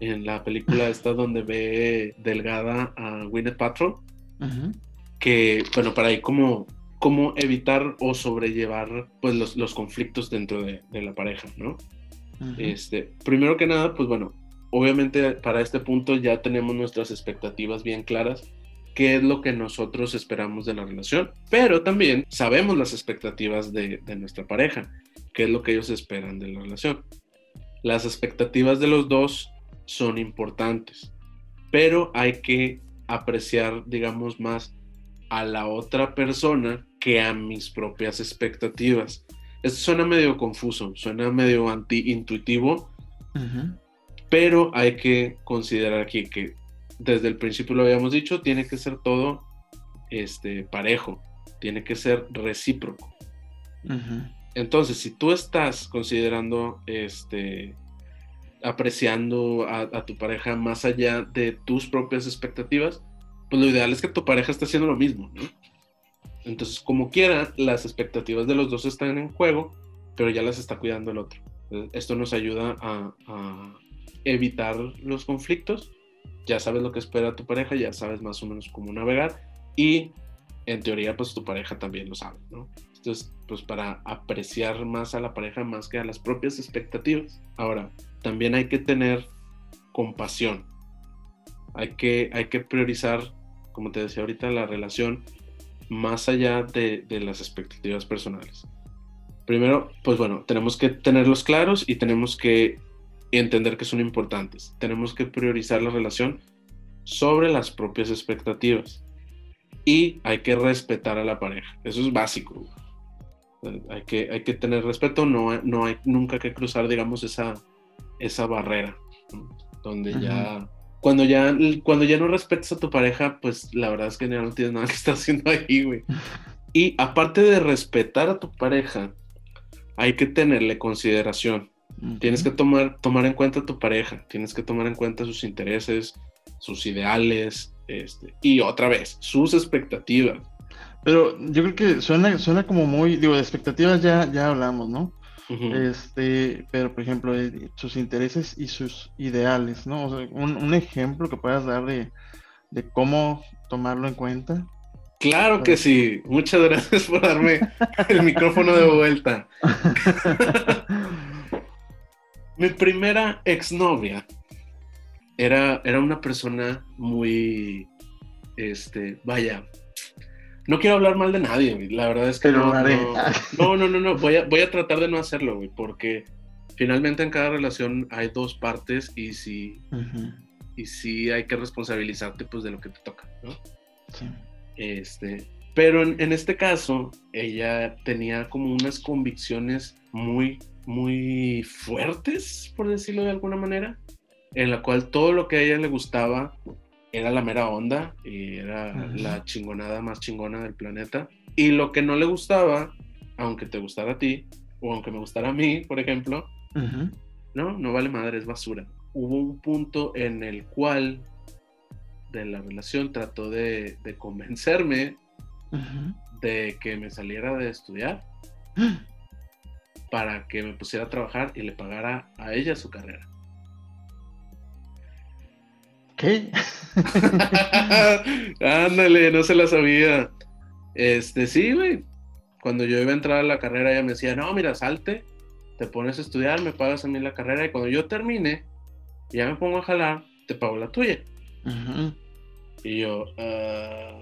en la película esta donde ve delgada a Gwyneth Paltrow Ujú, que, bueno, para ahí como, como evitar o sobrellevar pues los, los conflictos dentro de, de la pareja, ¿no? Este, primero que nada, pues bueno, obviamente para este punto ya tenemos nuestras expectativas bien claras, qué es lo que nosotros esperamos de la relación, pero también sabemos las expectativas de, de nuestra pareja, qué es lo que ellos esperan de la relación. Las expectativas de los dos son importantes, pero hay que apreciar, digamos, más a la otra persona que a mis propias expectativas. Esto suena medio confuso, suena medio anti-intuitivo, Ujú, pero hay que considerar aquí que desde el principio lo habíamos dicho, tiene que ser todo este, parejo, tiene que ser recíproco. Entonces, si tú estás considerando, este, apreciando a, a tu pareja más allá de tus propias expectativas, pues lo ideal es que tu pareja esté haciendo lo mismo, ¿no? Entonces, como quiera, las expectativas de los dos están en juego, pero ya las está cuidando el otro. Esto nos ayuda a, a evitar los conflictos. Ya sabes lo que espera tu pareja, ya sabes más o menos cómo navegar y en teoría pues tu pareja también lo sabe, ¿no? Entonces, pues para apreciar más a la pareja más que a las propias expectativas. Ahora, también hay que tener compasión. Hay que, hay que priorizar, como te decía ahorita, la relación más allá de, de las expectativas personales. Primero, pues bueno, tenemos que tenerlos claros y tenemos que entender que son importantes. Tenemos que priorizar la relación sobre las propias expectativas. Y hay que respetar a la pareja. Eso es básico. Hay que, hay que tener respeto, no, no hay nunca que cruzar, digamos, esa, esa barrera. ¿no? Donde Ujú. ya, cuando ya, cuando ya no respetas a tu pareja, pues la verdad es que ya no tienes nada que estar haciendo ahí, güey. Y aparte de respetar a tu pareja, hay que tenerle consideración. Tienes que tomar, tomar en cuenta a tu pareja, tienes que tomar en cuenta sus intereses, sus ideales, este, y otra vez, sus expectativas. Pero yo creo que suena, suena como muy, digo, de expectativas ya, ya hablamos, ¿no? Este, pero por ejemplo, eh, sus intereses y sus ideales, ¿no? O sea, un, un ejemplo que puedas dar de, de cómo tomarlo en cuenta. Claro que sí. Muchas gracias por darme el micrófono de vuelta. Mi primera exnovia era, era una persona muy, este, vaya, no quiero hablar mal de nadie, la verdad es que Pero no, haré. no, no, no, no, voy a, voy a tratar de no hacerlo, güey, porque finalmente en cada relación hay dos partes y Ujú, y si hay que responsabilizarte pues de lo que te toca, ¿no? sí. Este, pero en, en este caso, ella tenía como unas convicciones muy, muy fuertes, por decirlo de alguna manera, en la cual todo lo que a ella le gustaba era la mera onda y era la chingonada más chingona del planeta. Y lo que no le gustaba, aunque te gustara a ti, o aunque me gustara a mí, por ejemplo, no, no vale madre, es basura. Hubo un punto en el cual de la relación trató de, de convencerme de que me saliera de estudiar para que me pusiera a trabajar y le pagara a ella su carrera. ¿Qué? Ándale, no se la sabía. Este, sí, güey. Cuando yo iba a entrar a la carrera, ella me decía, no, mira, salte, te pones a estudiar, me pagas a mí la carrera y cuando yo termine, ya me pongo a jalar, te pago la tuya. Ujú. Y yo, "Ah,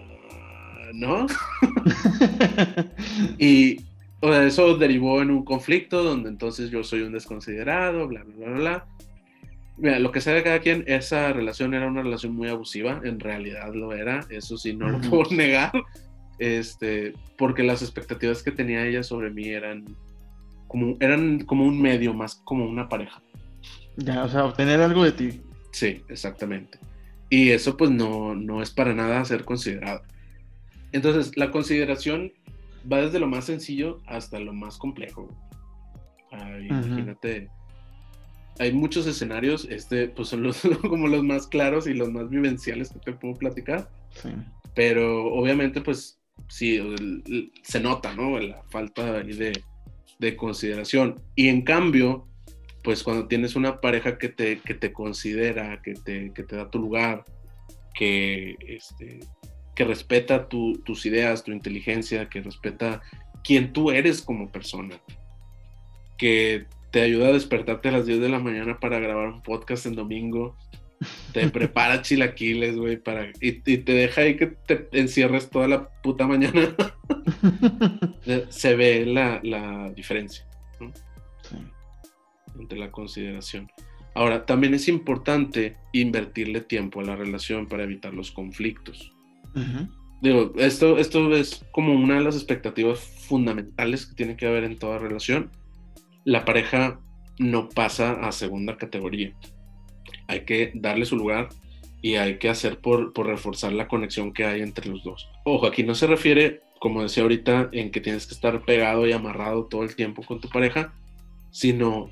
¿no? Y o sea, eso derivó en un conflicto donde entonces yo soy un desconsiderado, bla, bla, bla, bla. Mira, lo que sea de cada quien, esa relación era una relación muy abusiva, en realidad lo era, eso sí, no lo puedo negar, este, porque las expectativas que tenía ella sobre mí eran como, eran como un medio, más como una pareja. Ya, o sea, obtener algo de ti. Sí, exactamente. Y eso pues no, no es para nada ser considerado. Entonces, la consideración va desde lo más sencillo hasta lo más complejo. Imagínate, hay muchos escenarios, este pues son los, como los más claros y los más vivenciales que te puedo platicar. Sí. Pero obviamente pues sí, se nota, ¿no? La falta de, de consideración. Y en cambio, pues cuando tienes una pareja que te, que te considera, que te, que te da tu lugar, que, este, que respeta tus ideas, tu inteligencia, que respeta quién tú eres como persona, que te ayuda a despertarte a las 10 de la mañana para grabar un podcast en domingo, te prepara chilaquiles, güey, para, y, te deja ahí que te encierres toda la puta mañana. Se ve la, la diferencia entre la consideración. Ahora, también es importante invertirle tiempo a la relación para evitar los conflictos. Digo, esto, esto es como una de las expectativas fundamentales que tiene que haber en toda relación. La pareja no pasa a segunda categoría. Hay que darle su lugar y hay que hacer por, por reforzar la conexión que hay entre los dos. Ojo, aquí no se refiere, como decía ahorita, en que tienes que estar pegado y amarrado todo el tiempo con tu pareja, sino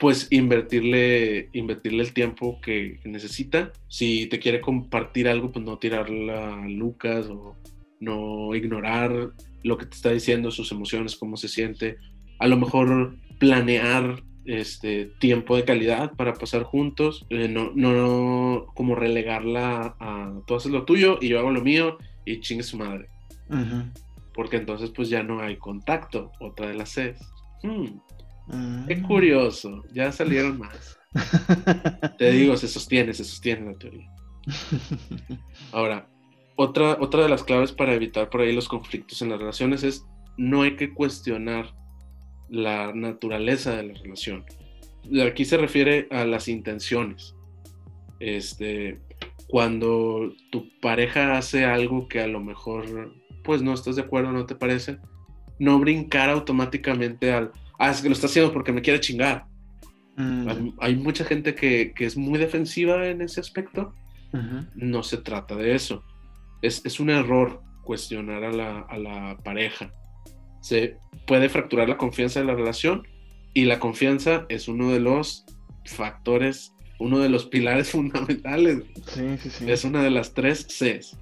pues invertirle, invertirle el tiempo que, necesita. Si te quiere compartir algo, pues no tirarla a Lucas o no ignorar lo que te está diciendo, sus emociones, cómo se siente. A lo mejor planear este tiempo de calidad para pasar juntos, eh, no, no como relegarla a tú haces lo tuyo y yo hago lo mío y chingue su madre. Porque entonces pues ya no hay contacto, otra de las Cs. Hmm. Qué mm. curioso, ya salieron más. Te digo, se sostiene, se sostiene la teoría. Ahora, otra, otra de las claves para evitar por ahí los conflictos en las relaciones es no hay que cuestionar la naturaleza de la relación. Aquí se refiere a las intenciones. Este, cuando tu pareja hace algo que a lo mejor pues no estás de acuerdo, no te parece, no brincar automáticamente al, ah, es que lo está haciendo porque me quiere chingar. Mm. Hay, mucha gente que, es muy defensiva en ese aspecto. No se trata de eso. Es, un error cuestionar a la, pareja. Se puede fracturar la confianza de la relación y la confianza es uno de los factores, uno de los pilares fundamentales. Sí, sí, sí. Es una de las tres Cs.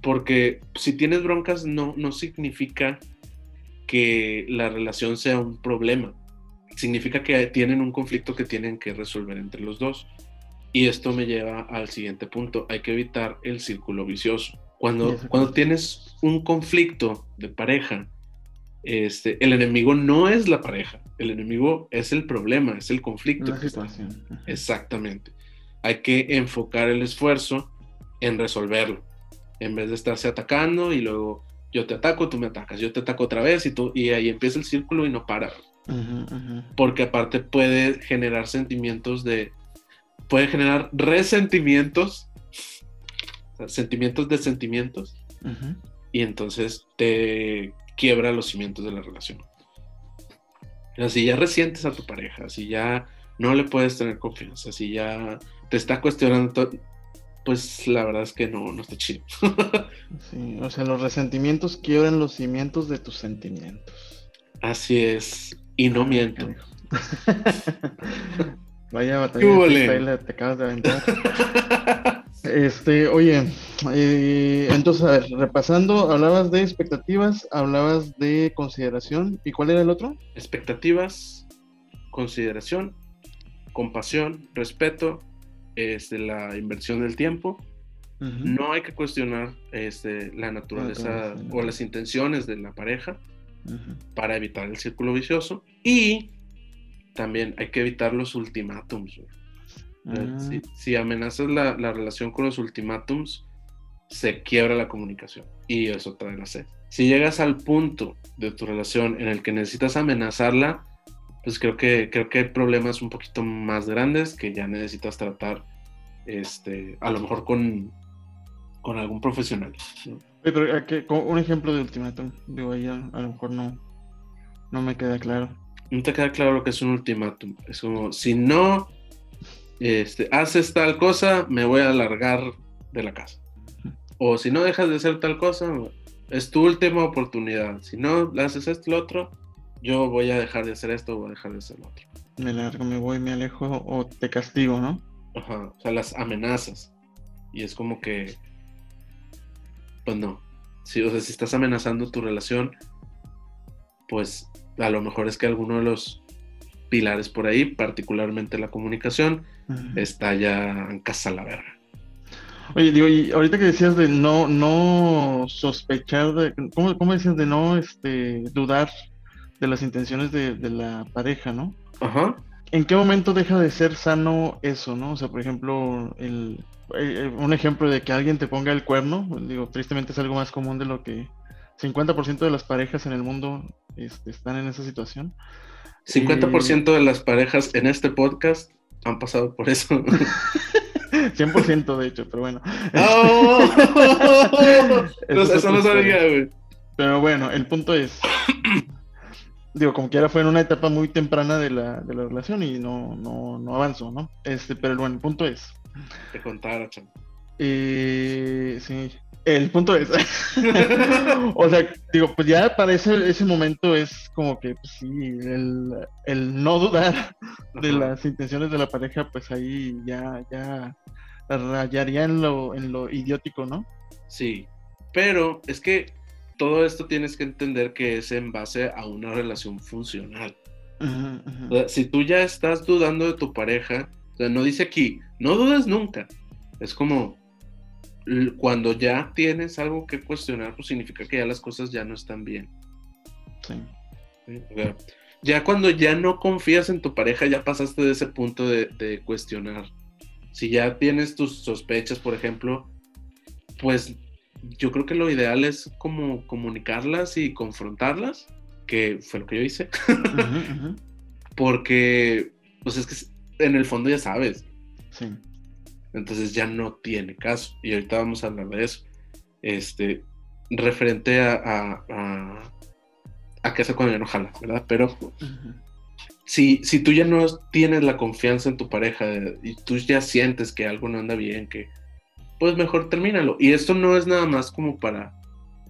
porque si tienes broncas no, no significa que la relación sea un problema. Significa que tienen un conflicto que tienen que resolver entre los dos. Y esto me lleva al siguiente punto. Hay que evitar el círculo vicioso. Cuando, cuando tienes un conflicto de pareja, este, el enemigo no es la pareja, el enemigo es el problema, es el conflicto. Exactamente. Hay que enfocar el esfuerzo en resolverlo, en vez de estarse atacando y luego yo te ataco, tú me atacas, yo te ataco otra vez y, tú, y ahí empieza el círculo y no para. Porque aparte puede generar sentimientos de, puede generar resentimientos, sentimientos de sentimientos, y entonces te quiebra los cimientos de la relación. Así ya resientes a tu pareja, si ya no le puedes tener confianza, si ya te está cuestionando, pues la verdad es que no, no está chido. sí, o sea, los resentimientos quiebran los cimientos de tus sentimientos. Así es, y no miento. Vaya batalla te acabas de aventar. Este, oye, eh, entonces, a ver, repasando, hablabas de expectativas, hablabas de consideración, ¿y cuál era el otro? Expectativas, consideración, compasión, respeto este, la inversión del tiempo. No hay que cuestionar este, la naturaleza o las intenciones de la pareja para evitar el círculo vicioso. Y también hay que evitar los ultimátums. Ah. Si, amenazas la, relación con los ultimátums, se quiebra la comunicación y eso trae la sed. Si llegas al punto de tu relación en el que necesitas amenazarla, pues creo que, creo que hay problemas un poquito más grandes que ya necesitas tratar, este, a lo mejor con, con algún profesional. Pero un ejemplo de ultimátum, digo, ahí a, lo mejor no, no me queda claro. no te queda claro lo que es un ultimátum. Es como, si no este, haces tal cosa, me voy a largar de la casa. O si no dejas de hacer tal cosa, es tu última oportunidad. Si no haces esto lo otro, yo voy a dejar de hacer esto o voy a dejar de hacer lo otro. Me largo, me voy, me alejo o te castigo, ¿no? Ajá, o sea, las amenazas. Y es como que, pues no. Si, o sea, si estás amenazando tu relación, pues a lo mejor es que alguno de los pilares por ahí, particularmente la comunicación, está ya en casa la verga. Oye, digo, y ahorita que decías de no, no sospechar, de, ¿cómo, ¿cómo, decías de no este, dudar de las intenciones de, de, la pareja, ¿no? Ajá. ¿En qué momento deja de ser sano eso, no? O sea, por ejemplo, el, un ejemplo de que alguien te ponga el cuerno, digo, tristemente es algo más común de lo que 50% de las parejas en el mundo este, están en esa situación. 50% de las parejas en este podcast han pasado por eso. 100% de hecho, pero bueno. ¡Oh! eso no sabía, güey. Pero bueno, el punto es, digo, como quiera fue en una etapa muy temprana de la, de la relación y no, no, no avanzó, ¿no? Este, pero bueno, el punto es. Te contara, chamo. Eh, sí, el punto es, o sea, digo, pues ya para ese, ese momento es como que, pues sí, el, el no dudar de las intenciones de la pareja, pues ahí ya, ya rayaría en lo, en lo idiótico, ¿no? Sí, pero es que todo esto tienes que entender que es en base a una relación funcional. si tú ya estás dudando de tu pareja, o sea, no dice aquí, no dudes nunca. Es como, cuando ya tienes algo que cuestionar, pues significa que ya las cosas ya no están bien. Sí. ya cuando ya no confías en tu pareja, ya pasaste de ese punto de, cuestionar. Si ya tienes tus sospechas, por ejemplo, pues yo creo que lo ideal es como comunicarlas y confrontarlas, que fue lo que yo hice. Porque, pues es que en el fondo ya sabes. Sí entonces ya no tiene caso. Y ahorita vamos a hablar de eso. Este, referente a, a, a, a cuando ya no jala, ¿verdad? Pero si, si tú ya no tienes la confianza en tu pareja y tú ya sientes que algo no anda bien, que pues mejor termínalo. Y esto no es nada más como para,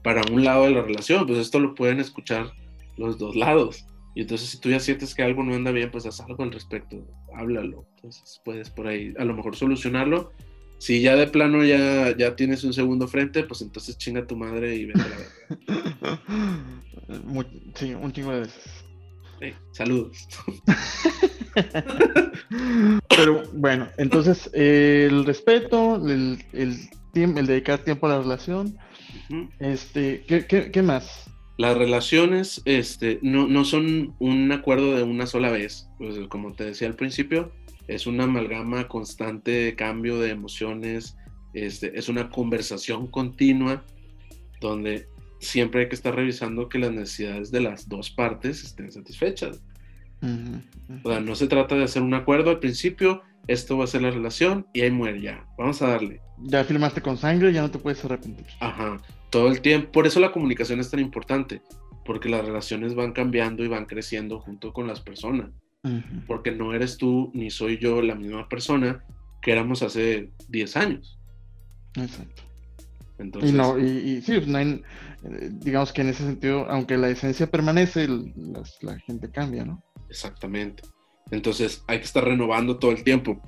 para un lado de la relación, pues esto lo pueden escuchar los dos lados. Y entonces si tú ya sientes que algo no anda bien, pues haz algo al respecto, háblalo. Entonces puedes por ahí a lo mejor solucionarlo. Si ya de plano ya, ya tienes un segundo frente, pues entonces chinga tu madre y vete a la Sí, un chingo de veces. saludos. Pero bueno, entonces el respeto, el, el, el dedicar tiempo a la relación. Este, ¿qué, qué, qué más? Las relaciones este, no, no, son un acuerdo de una sola vez, pues, como te decía al principio, es una amalgama constante de cambio de emociones, este, es una conversación continua donde siempre hay que estar revisando que las necesidades de las dos partes estén satisfechas. O sea, no se trata de hacer un acuerdo al principio, esto va a ser la relación y ahí muere ya, vamos a darle. Ya firmaste con sangre, ya no te puedes arrepentir. Ajá, todo el tiempo. Por eso la comunicación es tan importante, porque las relaciones van cambiando y van creciendo junto con las personas. Porque no eres tú ni soy yo la misma persona que éramos hace 10 años. Exacto. Entonces, y, no, y, sí, pues, eh, digamos que en ese sentido, aunque la esencia permanece, la, gente cambia, ¿no? Exactamente. Entonces hay que estar renovando todo el tiempo.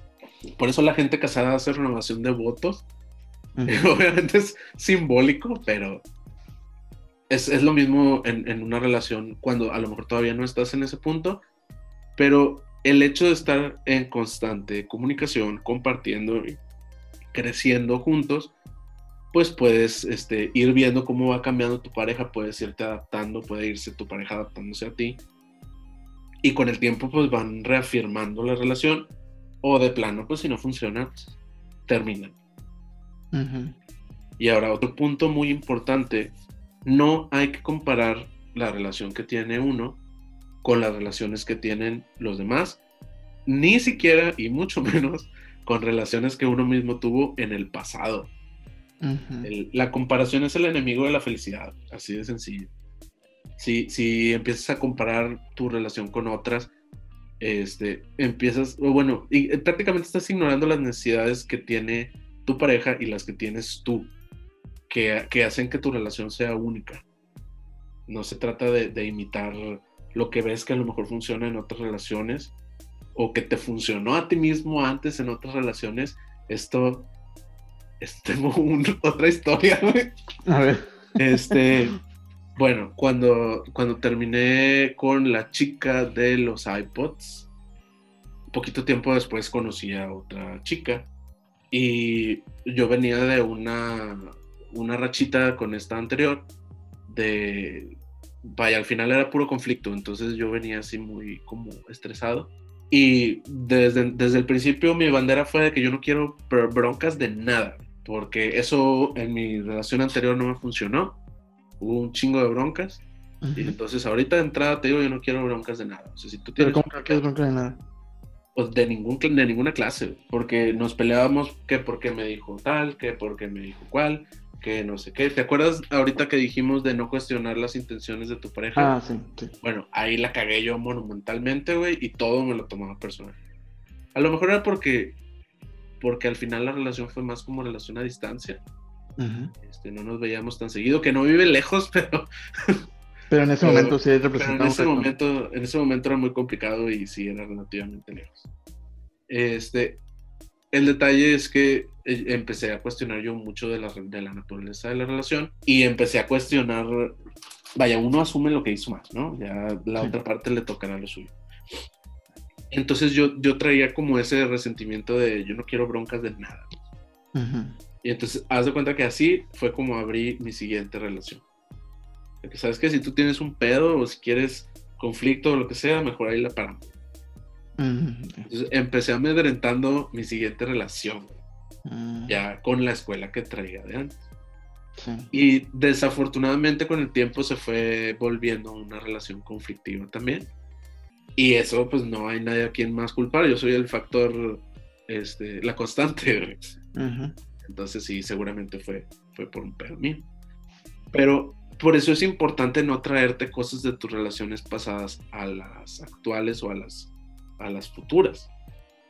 Por eso la gente casada hace renovación de votos Obviamente es simbólico, pero es, lo mismo en, una relación cuando a lo mejor todavía no estás en ese punto, pero el hecho de estar en constante comunicación, compartiendo y creciendo juntos, pues puedes este, ir viendo cómo va cambiando tu pareja, puedes irte adaptando, puede irse tu pareja adaptándose a ti. Y con el tiempo pues van reafirmando la relación o de plano pues si no funciona, pues, terminan. Y ahora otro punto muy importante, no hay que comparar la relación que tiene uno con las relaciones que tienen los demás, ni siquiera y mucho menos con relaciones que uno mismo tuvo en el pasado. la comparación es el enemigo de la felicidad, así de sencillo. Si, si empiezas a comparar tu relación con otras, este, empiezas, o bueno, y eh, prácticamente estás ignorando las necesidades que tiene tu pareja y las que tienes tú, que, que hacen que tu relación sea única. No se trata de, de, imitar lo que ves que a lo mejor funciona en otras relaciones o que te funcionó a ti mismo antes en otras relaciones. Esto, tengo otra historia, A ver. Este, bueno, cuando, cuando terminé con la chica de los iPods, poquito tiempo después conocí a otra chica y yo venía de una, una rachita con esta anterior de, vaya, al final era puro conflicto, entonces yo venía así muy como estresado. Y desde, desde el principio mi bandera fue de que yo no quiero broncas de nada, porque eso en mi relación anterior no me funcionó hubo un chingo de broncas. Y entonces ahorita de entrada te digo, yo no quiero broncas de nada. O sea, si tú tienes... ¿Pero cómo que quieres broncas de nada? Pues de, ningún, de ninguna clase, porque nos peleábamos que porque me dijo tal, que porque me dijo cuál, que no sé qué. ¿Te acuerdas ahorita que dijimos de no cuestionar las intenciones de tu pareja? Ah, sí, sí. Bueno, ahí la cagué yo monumentalmente, güey, y todo me lo tomaba personal. A lo mejor era porque, porque al final la relación fue más como relación a distancia este, no nos veíamos tan seguido, que no vive lejos, pero... Pero en ese momento sí representaba. En ese momento, en ese momento era muy complicado y sí era relativamente lejos. Este, el detalle es que eh, empecé a cuestionar yo mucho de la, de la naturaleza de la relación y empecé a cuestionar, vaya, uno asume lo que hizo más, ¿no? Ya la otra parte le tocará lo suyo. Entonces yo, yo traía como ese resentimiento de yo no quiero broncas de nada. Y entonces, haz de cuenta que así fue como abrí mi siguiente relación. Porque sabes que si tú tienes un pedo o si quieres conflicto o lo que sea, mejor ahí la paramos. Entonces empecé amedrentando mi siguiente relación, mm. ya con la escuela que traía de antes. Y desafortunadamente con el tiempo se fue volviendo una relación conflictiva también. Y eso pues no hay nadie a quien más culpar, yo soy el factor, este, la constante. Entonces sí, seguramente fue, fue por un pedo mío. Pero por eso es importante no traerte cosas de tus relaciones pasadas a las actuales o a las, a las futuras.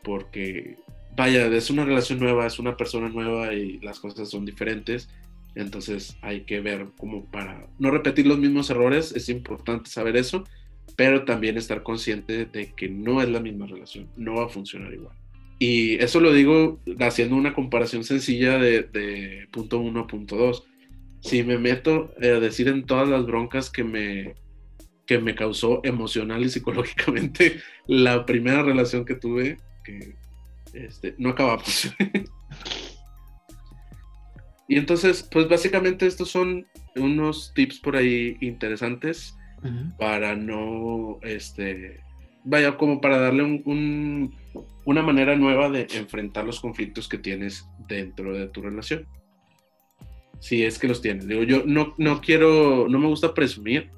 Porque, vaya, es una relación nueva, es una persona nueva y las cosas son diferentes. Entonces hay que ver como para no repetir los mismos errores, es importante saber eso, pero también estar consciente de que no es la misma relación, no va a funcionar igual. Y eso lo digo haciendo una comparación sencilla de, punto 1 a punto 2. Si me meto a decir en todas las broncas que me, que me causó emocional y psicológicamente la primera relación que tuve, que este, no acabamos. y entonces, pues básicamente estos son unos tips por ahí interesantes para no, este, vaya, como para darle un una manera nueva de enfrentar los conflictos que tienes dentro de tu relación. Si es que los tienes. Digo, yo no, no quiero, no me gusta presumir,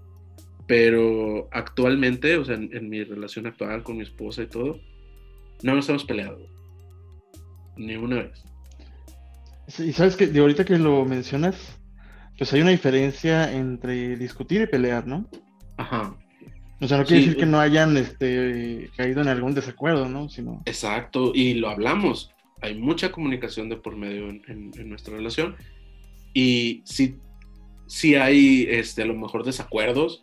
pero actualmente, o sea, en, mi relación actual con mi esposa y todo, no nos hemos peleado. Ni una vez. Y sabes que de ahorita que lo mencionas, pues hay una diferencia entre discutir y pelear, ¿no? Ajá. O sea, no quiere decir que no hayan este, caído en algún desacuerdo, ¿no? Sino... Exacto, y lo hablamos. Hay mucha comunicación de por medio en, nuestra relación. Y sí, sí hay este, a lo mejor desacuerdos,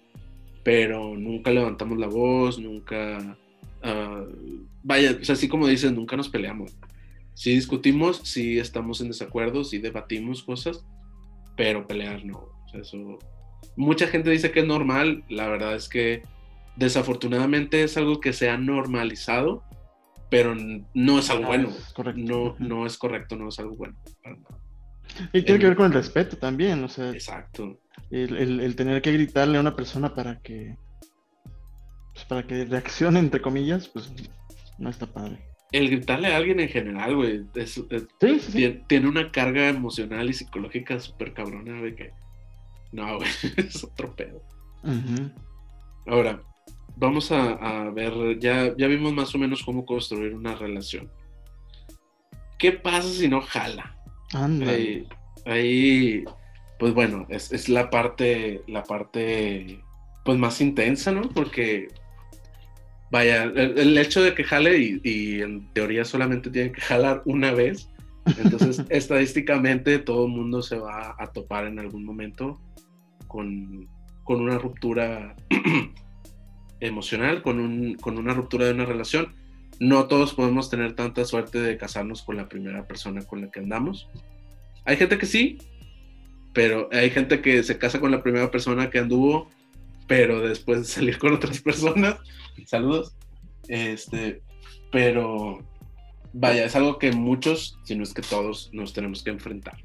pero nunca levantamos la voz, nunca... Uh, vaya, o sea, así como dices, nunca nos peleamos. Sí discutimos, sí estamos en desacuerdo, sí debatimos cosas, pero pelear no. O sea, eso... Mucha gente dice que es normal, la verdad es que desafortunadamente es algo que se ha normalizado, pero no es algo bueno. No, no es correcto, no es algo bueno. Y tiene que ver con el respeto también, o sea. Exacto. El, tener que gritarle a una persona para que. Pues, para que reaccione, entre comillas, pues no está padre. El gritarle a alguien en general, güey, Tiene, una carga emocional y psicológica súper cabrona de que. No, güey, es otro pedo. Ahora, vamos a, ver, ya, ya vimos más o menos cómo construir una relación. ¿Qué pasa si no jala? Ahí, ahí, pues bueno, es, la parte, la parte pues más intensa, ¿no? Porque, vaya, el, hecho de que jale y, en teoría solamente tiene que jalar una vez, entonces estadísticamente todo el mundo se va a topar en algún momento con, con una ruptura emocional, con, un, con una ruptura de una relación. No todos podemos tener tanta suerte de casarnos con la primera persona con la que andamos. Hay gente que sí, pero hay gente que se casa con la primera persona que anduvo, pero después de salir con otras personas. Saludos. Este, pero vaya, es algo que muchos, si no es que todos, nos tenemos que enfrentar.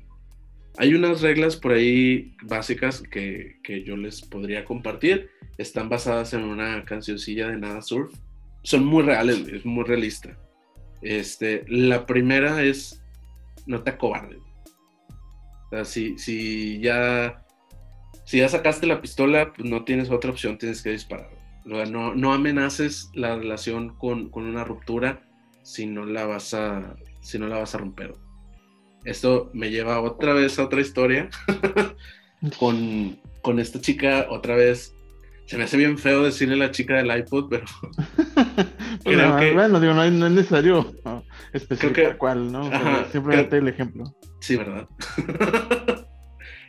Hay unas reglas por ahí básicas que, que yo les podría compartir. Están basadas en una cancioncilla de Nada Surf. Son muy reales, es muy realista. Este, la primera es no te acobardes. O sea, si, ya, si ya sacaste la pistola, pues no tienes otra opción, tienes que disparar. no, no amenaces la relación con, una ruptura si no la vas a, si no la vas a romper. Esto me lleva otra vez a otra historia con, con esta chica, otra vez se me hace bien feo decirle la chica del iPod, pero. Bueno, digo, no, es necesario especificar cuál, ¿no? Simplemente el ejemplo. Sí, ¿verdad?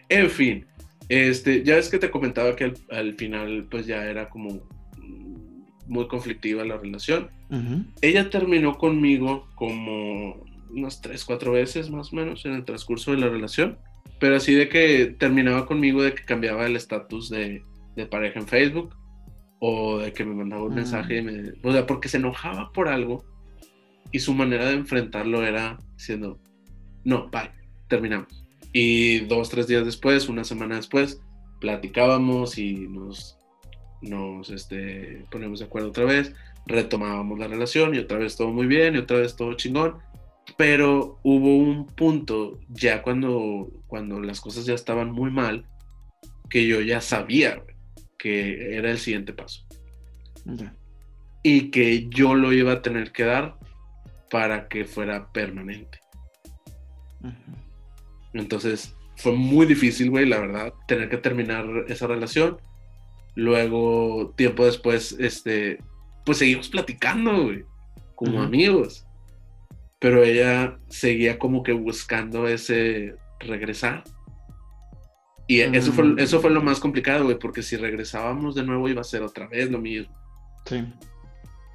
en fin, este, ya es que te comentaba que al, final, pues ya era como muy conflictiva la relación. Ella terminó conmigo como unas tres, cuatro veces más o menos en el transcurso de la relación. Pero así de que terminaba conmigo de que cambiaba el estatus de, de pareja en Facebook o de que me mandaba un mensaje y me, o sea, porque se enojaba por algo y su manera de enfrentarlo era diciendo, no, bye, terminamos. Y dos, tres días después, una semana después, platicábamos y nos, nos este, ponemos de acuerdo otra vez, retomábamos la relación y otra vez todo muy bien y otra vez todo chingón. Pero hubo un punto ya cuando, cuando las cosas ya estaban muy mal, que yo ya sabía, que era el siguiente paso. Y que yo lo iba a tener que dar para que fuera permanente. Entonces fue muy difícil, güey, la verdad, tener que terminar esa relación. Luego, tiempo después, este, pues seguimos platicando, güey, como amigos. Pero ella seguía como que buscando ese regresar. Y eso, fue, eso fue lo más complicado, güey, porque si regresábamos de nuevo iba a ser otra vez lo mismo. Sí.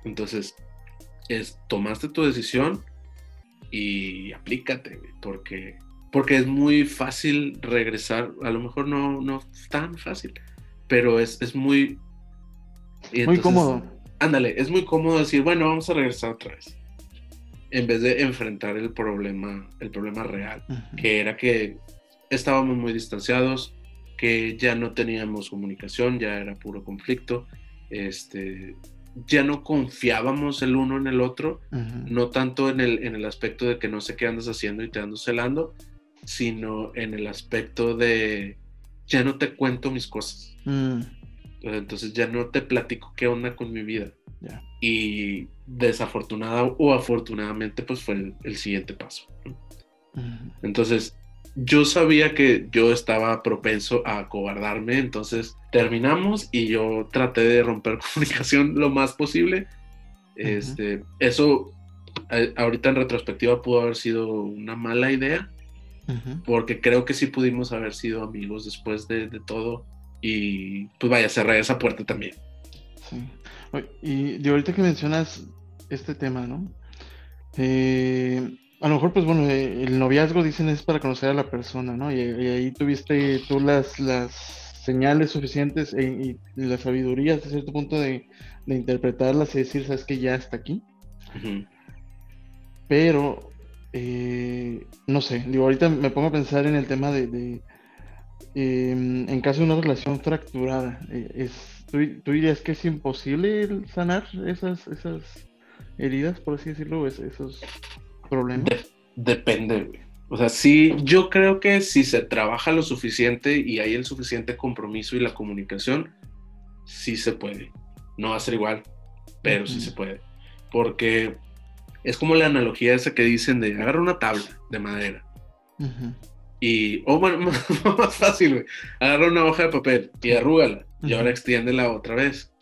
Entonces, es, tomaste tu decisión y aplícate, güey, porque, porque es muy fácil regresar, a lo mejor no, no tan fácil, pero es, es muy... muy cómodo. Ándale, es muy cómodo decir, bueno, vamos a regresar otra vez. En vez de enfrentar el problema, el problema real, que era que estábamos muy distanciados, que ya no teníamos comunicación, ya era puro conflicto, este, ya no confiábamos el uno en el otro, no tanto en el, en el aspecto de que no sé qué andas haciendo y te ando celando, sino en el aspecto de ya no te cuento mis cosas. Mm. Entonces ya no te platico qué onda con mi vida. Y desafortunada o afortunadamente, pues fue el, siguiente paso. Entonces, yo sabía que yo estaba propenso a acobardarme, entonces terminamos y yo traté de romper comunicación lo más posible. Este, eso ahorita en retrospectiva pudo haber sido una mala idea, porque creo que sí pudimos haber sido amigos después de, todo y pues vaya, cerrar esa puerta también. Sí. Y de ahorita que mencionas este tema, ¿no? Eh, a lo mejor, pues bueno, eh, el noviazgo dicen es para conocer a la persona, ¿no? Y, ahí tuviste tú las, las señales suficientes e, y, la sabiduría hasta cierto punto de, interpretarlas y decir, sabes que ya está aquí. Pero, eh, no sé, digo, ahorita me pongo a pensar en el tema de, em, en caso de una relación fracturada, eh, es, ¿tú, dirías que es imposible sanar esas, esas heridas, por así decirlo, esos problema? depende, güey. O sea, sí, yo creo que si se trabaja lo suficiente y hay el suficiente compromiso y la comunicación, sí se puede. No va a ser igual, pero sí se puede. Porque es como la analogía esa que dicen de agarra una tabla de madera. Y, o bueno, más fácil, güey. Agarra una hoja de papel y arrúgala. Y ahora extiéndela otra vez.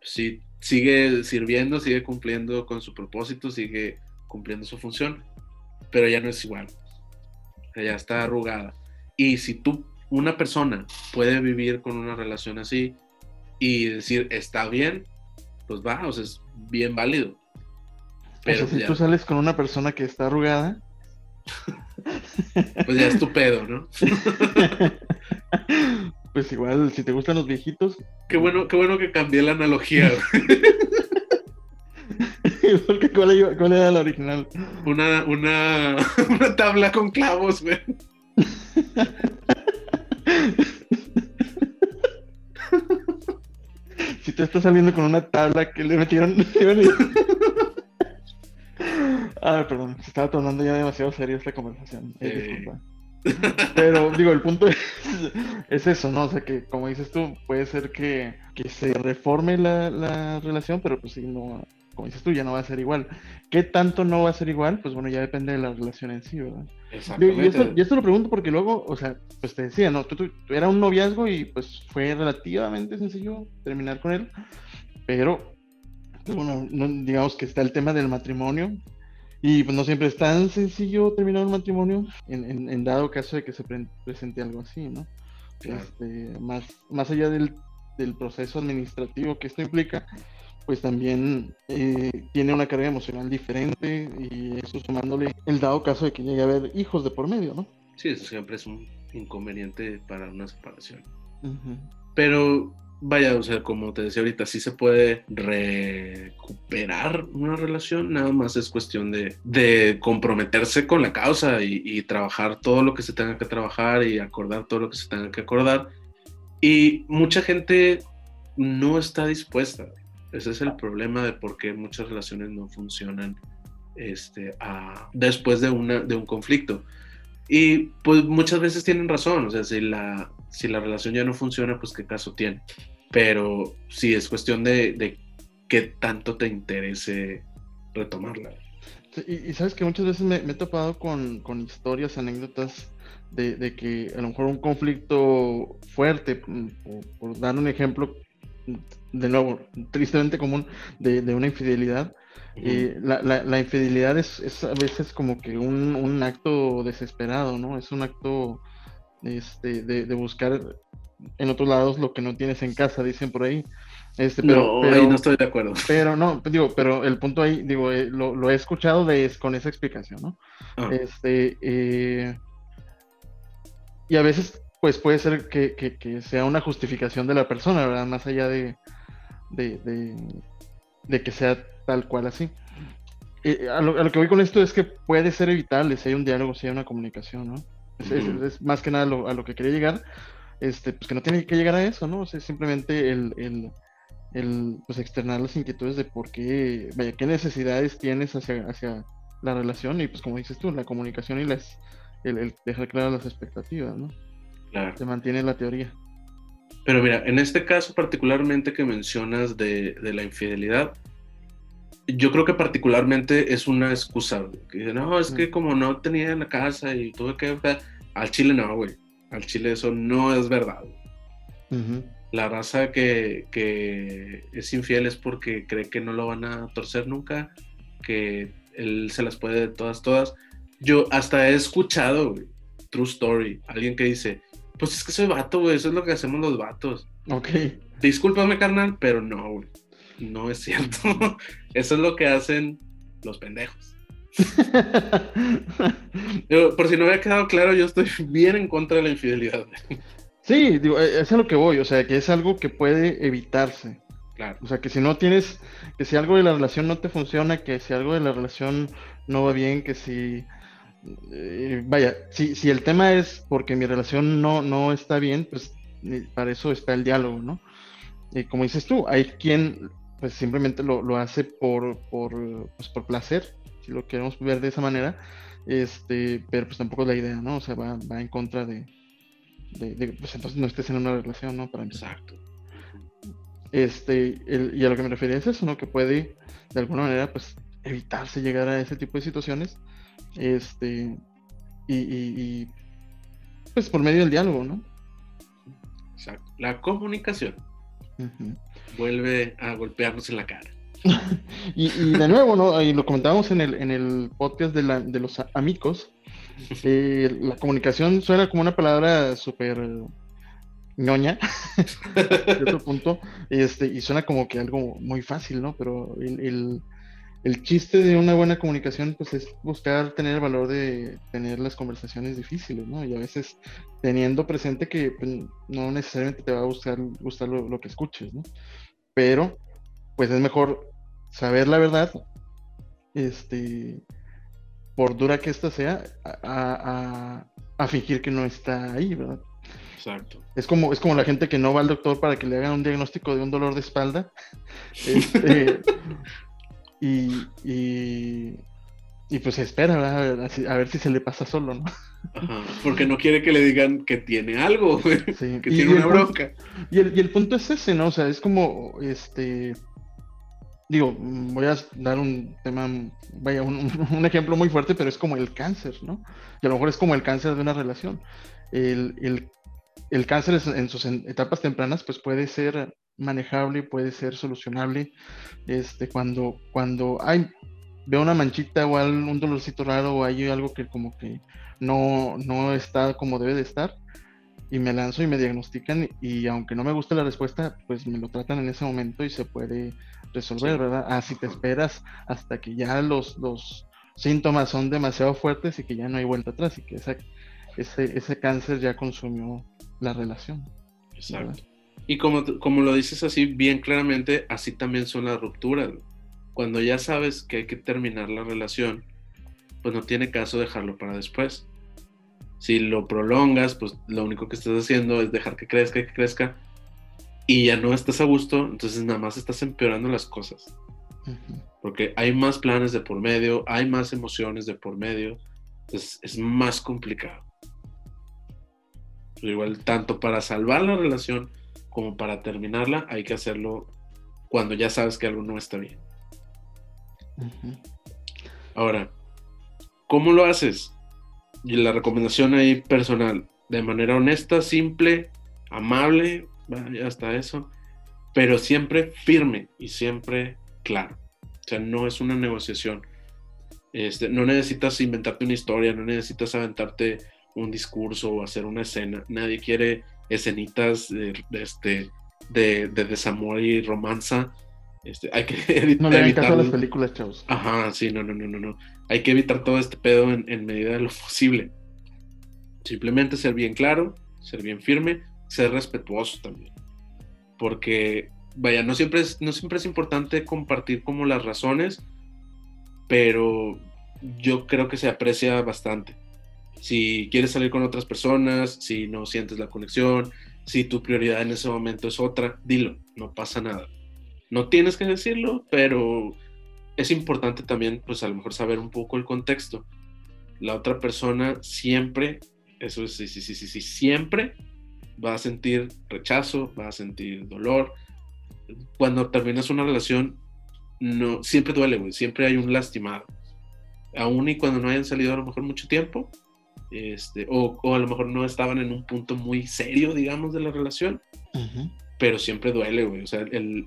Sí, sigue sirviendo, sigue cumpliendo con su propósito, sigue cumpliendo su función, pero ya no es igual. Ya está arrugada. Y si tú, una persona, puede vivir con una relación así y decir, está bien, pues va, o sea, es bien válido. Pero si tú sales con una persona que está arrugada, pues ya es tu pedo, ¿no? pues igual, si te gustan los viejitos. Qué bueno, qué bueno que cambié la analogía. ¿Cuál, ¿Cuál, era la original? Una, una, una tabla con clavos, güey. si te estás saliendo con una tabla que le metieron. ah, perdón, se estaba tornando ya demasiado serio esta conversación. Eh, disculpa. Pero digo, el punto es, eso, ¿no? O sea que como dices tú, puede ser que, se reforme la, la, relación, pero pues sí, no, como dices tú, ya no va a ser igual. ¿Qué tanto no va a ser igual? Pues bueno, ya depende de la relación en sí, ¿verdad? Exactamente. Y esto, lo pregunto porque luego, o sea, pues te decía, ¿no? Tú, era un noviazgo y pues fue relativamente sencillo terminar con él, pero, pues, bueno, digamos que está el tema del matrimonio. Y pues no siempre es tan sencillo terminar un matrimonio, en, dado caso de que se presente algo así, ¿no? Este, más, más allá del, del proceso administrativo que esto implica, pues también eh, tiene una carga emocional diferente y eso sumándole el dado caso de que llegue a haber hijos de por medio, ¿no? Sí, eso siempre es un inconveniente para una separación. Pero vaya, o sea, como te decía ahorita, sí se puede recuperar una relación, nada más es cuestión de, comprometerse con la causa y, y, trabajar todo lo que se tenga que trabajar y acordar todo lo que se tenga que acordar. Y mucha gente no está dispuesta. Ese es el problema de por qué muchas relaciones no funcionan este, después de, una, de un conflicto. Y pues muchas veces tienen razón, o sea, si la, si la relación ya no funciona, pues qué caso tiene. Pero sí, es cuestión de, qué tanto te interese retomarla. y, sabes que muchas veces me, he topado con, con historias, anécdotas de, que a lo mejor un conflicto fuerte, mm, por dar un ejemplo, de nuevo, tristemente común de, una infidelidad. Eh, la, infidelidad es, a veces como que un, acto desesperado, ¿no? Es un acto este, de, buscar en otros lados lo que no tienes en casa, dicen por ahí. Este, pero, no, ahí no estoy de acuerdo. Pero no, digo, pero el punto ahí, digo, eh, lo, he escuchado de, con esa explicación, ¿no? Ah. Este, eh, y a veces pues puede ser que, sea una justificación de la persona, ¿verdad? Más allá de, de, que sea tal cual así. Eh, a, lo, que voy con esto es que puede ser evitable si hay un diálogo, si hay una comunicación, ¿no? Es, más que nada a lo que quería llegar, este, pues que no tiene que llegar a eso, ¿no? O sea, simplemente el, el, el pues externar las inquietudes de por qué, vaya, qué necesidades tienes hacia, hacia la relación y pues como dices tú, la comunicación y las, el, el dejar claras las expectativas, ¿no? Se mantiene la teoría. Pero mira, en este caso particularmente que mencionas de, la infidelidad, yo creo que particularmente es una excusa. Que no, es que como no tenía en la casa y tuve que... Al chile no, güey. Al chile eso no es verdad. La raza que, que, es infiel es porque cree que no lo van a torcer nunca, que él se las puede de todas, todas. Yo hasta he escuchado, true story, alguien que dice, pues es que soy vato, güey. Eso es lo que hacemos los vatos. Ok. Discúlpame, carnal, pero no, güey. No es cierto. Eso es lo que hacen los pendejos. por si no había quedado claro, yo estoy bien en contra de la infidelidad. Sí, digo, e, es a lo que voy, o sea, que es algo que puede evitarse. Claro. O sea, que si no tienes, que si algo de la relación no te funciona, que si algo de la relación no va bien, que si eh, vaya, si, si el tema es porque mi relación no, no está bien, pues para eso está el diálogo, ¿no? Y como dices tú, hay quien pues simplemente lo, hace por, por, pues, por placer, si lo queremos ver de esa manera, este, pero pues tampoco es la idea, ¿no? O sea, va, va en contra de, de, pues entonces no estés en una relación, ¿no? Para Exacto. Este, y a lo que me refería es eso, ¿no? Que puede, de alguna manera, pues evitarse llegar a ese tipo de situaciones este, y, pues por medio del diálogo, ¿no? Exacto. La comunicación vuelve a golpearnos en la cara. y, de nuevo, ¿no? Y lo comentábamos en el, en el podcast de, la, de los amigos. Eh, la comunicación suena como una palabra súper ñoña, cierto punto, este, y suena como que algo muy fácil, ¿no? Pero el, el, chiste de una buena comunicación, pues es buscar tener el valor de tener las conversaciones difíciles, ¿no? Y a veces teniendo presente que pues, no necesariamente te va a gustar, gustar lo, lo que escuches, ¿no? Pero pues es mejor saber la verdad, este, por dura que ésta sea, a, fingir que no está ahí, ¿verdad? Exacto. Es como, es como la gente que no va al doctor para que le hagan un diagnóstico de un dolor de espalda. Este, y, y, pues espera, A, ver, si se le pasa solo, ¿no? porque no quiere que le digan que tiene algo, que tiene una bronca. y, el, y el punto es ese, ¿no? O sea, es como, este, digo, voy a dar un tema, vaya, un, ejemplo muy fuerte, pero es como el cáncer, ¿no? Y a lo mejor es como el cáncer de una relación. El, cáncer en sus etapas tempranas, pues puede ser manejable, puede ser solucionable. Este, cuando, cuando hay, veo una manchita o un dolorcito raro o hay algo que como que no, no está como debe de estar, y me lanzo y me diagnostican y aunque no me guste la respuesta, pues me lo tratan en ese momento y se puede resolver, ¿verdad? Ah, si te esperas hasta que ya los, los síntomas son demasiado fuertes y que ya no hay vuelta atrás y que ese, ese cáncer ya consumió la relación. Exacto. Y como, como lo dices así bien claramente, así también son las rupturas. Cuando ya sabes que hay que terminar la relación, pues no tiene caso dejarlo para después. Si lo prolongas, pues lo único que estás haciendo es dejar que crezca, que crezca, y ya no estás a gusto, entonces nada más estás empeorando las cosas. Porque hay más planes de por medio, hay más emociones de por medio, entonces es más complicado. Pero igual, tanto para salvar la relación como para terminarla, hay que hacerlo cuando ya sabes que algo no está bien. Ahora, ¿cómo lo haces? y la recomendación ahí personal, de manera honesta, simple, amable, hasta eso, pero siempre firme y siempre claro. O sea, no es una negociación. Este, no necesitas inventarte una historia, no necesitas aventarte un discurso o hacer una escena. Nadie quiere escenitas de, este, de, desamor y romanza. Este, hay que no le a las películas, chavos. Ajá, sí, no, no, no, no, no hay que evitar todo este pedo en, medida de lo posible. Simplemente ser bien claro, ser bien firme, ser respetuoso también. Porque, vaya, no siempre es, no siempre es importante compartir como las razones, pero yo creo que se aprecia bastante. Si quieres salir con otras personas, si no sientes la conexión, si tu prioridad en ese momento es otra, dilo, no pasa nada. No tienes que decirlo, pero es importante también, pues a lo mejor saber un poco el contexto. La otra persona siempre, eso es, sí, sí, sí, sí, sí, siempre va a sentir rechazo, va a sentir dolor. Cuando terminas una relación, no, siempre duele, güey, siempre hay un lastimado. Aún y cuando no hayan salido a lo mejor mucho tiempo, este, o, o, a lo mejor no estaban en un punto muy serio, digamos, de la relación, pero siempre duele, güey. O sea, el,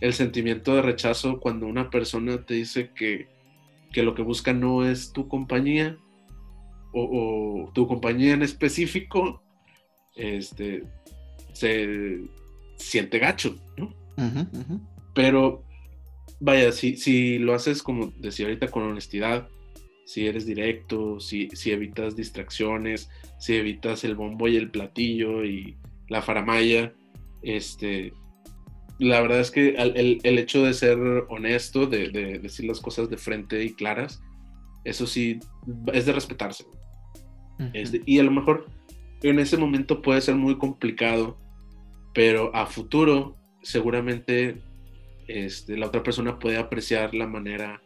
el sentimiento de rechazo cuando una persona te dice que, lo que busca no es tu compañía o, tu compañía en específico, este, se siente gacho, ¿no? Pero vaya, si, si lo haces como decía ahorita con honestidad, si eres directo, si, si evitas distracciones, si evitas el bombo y el platillo y la faramaya, este, la verdad es que el, hecho de ser honesto, de, decir las cosas de frente y claras, eso sí, es de respetarse. y a lo mejor en ese momento puede ser muy complicado, pero a futuro seguramente este, la otra persona puede apreciar la manera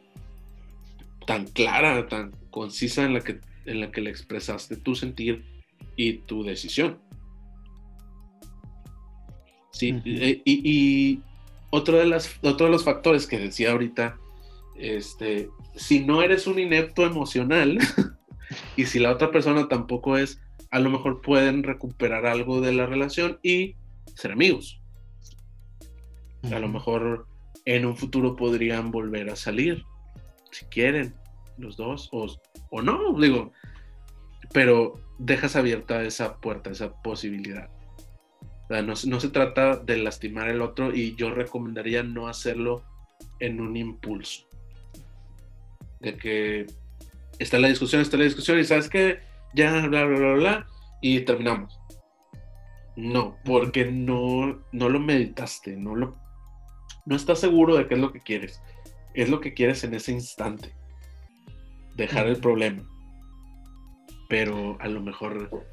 tan clara, tan concisa en la que, en la que le expresaste tu sentir y tu decisión. Sí, eh, y, otro, de las, otro de los factores que decía ahorita, este, si no eres un inepto emocional y si la otra persona tampoco es, a lo mejor pueden recuperar algo de la relación y ser amigos. A lo mejor en un futuro podrían volver a salir, si quieren, los dos, o, o no, digo, pero dejas abierta esa puerta, esa posibilidad. no, no, se trata de lastimar al otro y yo recomendaría no hacerlo en un impulso. De que está la discusión, está la discusión y sabes que ya, bla, bla, bla, bla, y terminamos. No, porque no, no lo meditaste, no lo no estás seguro de qué es lo que quieres. Es lo que quieres en ese instante. Dejar el problema. Pero a lo mejor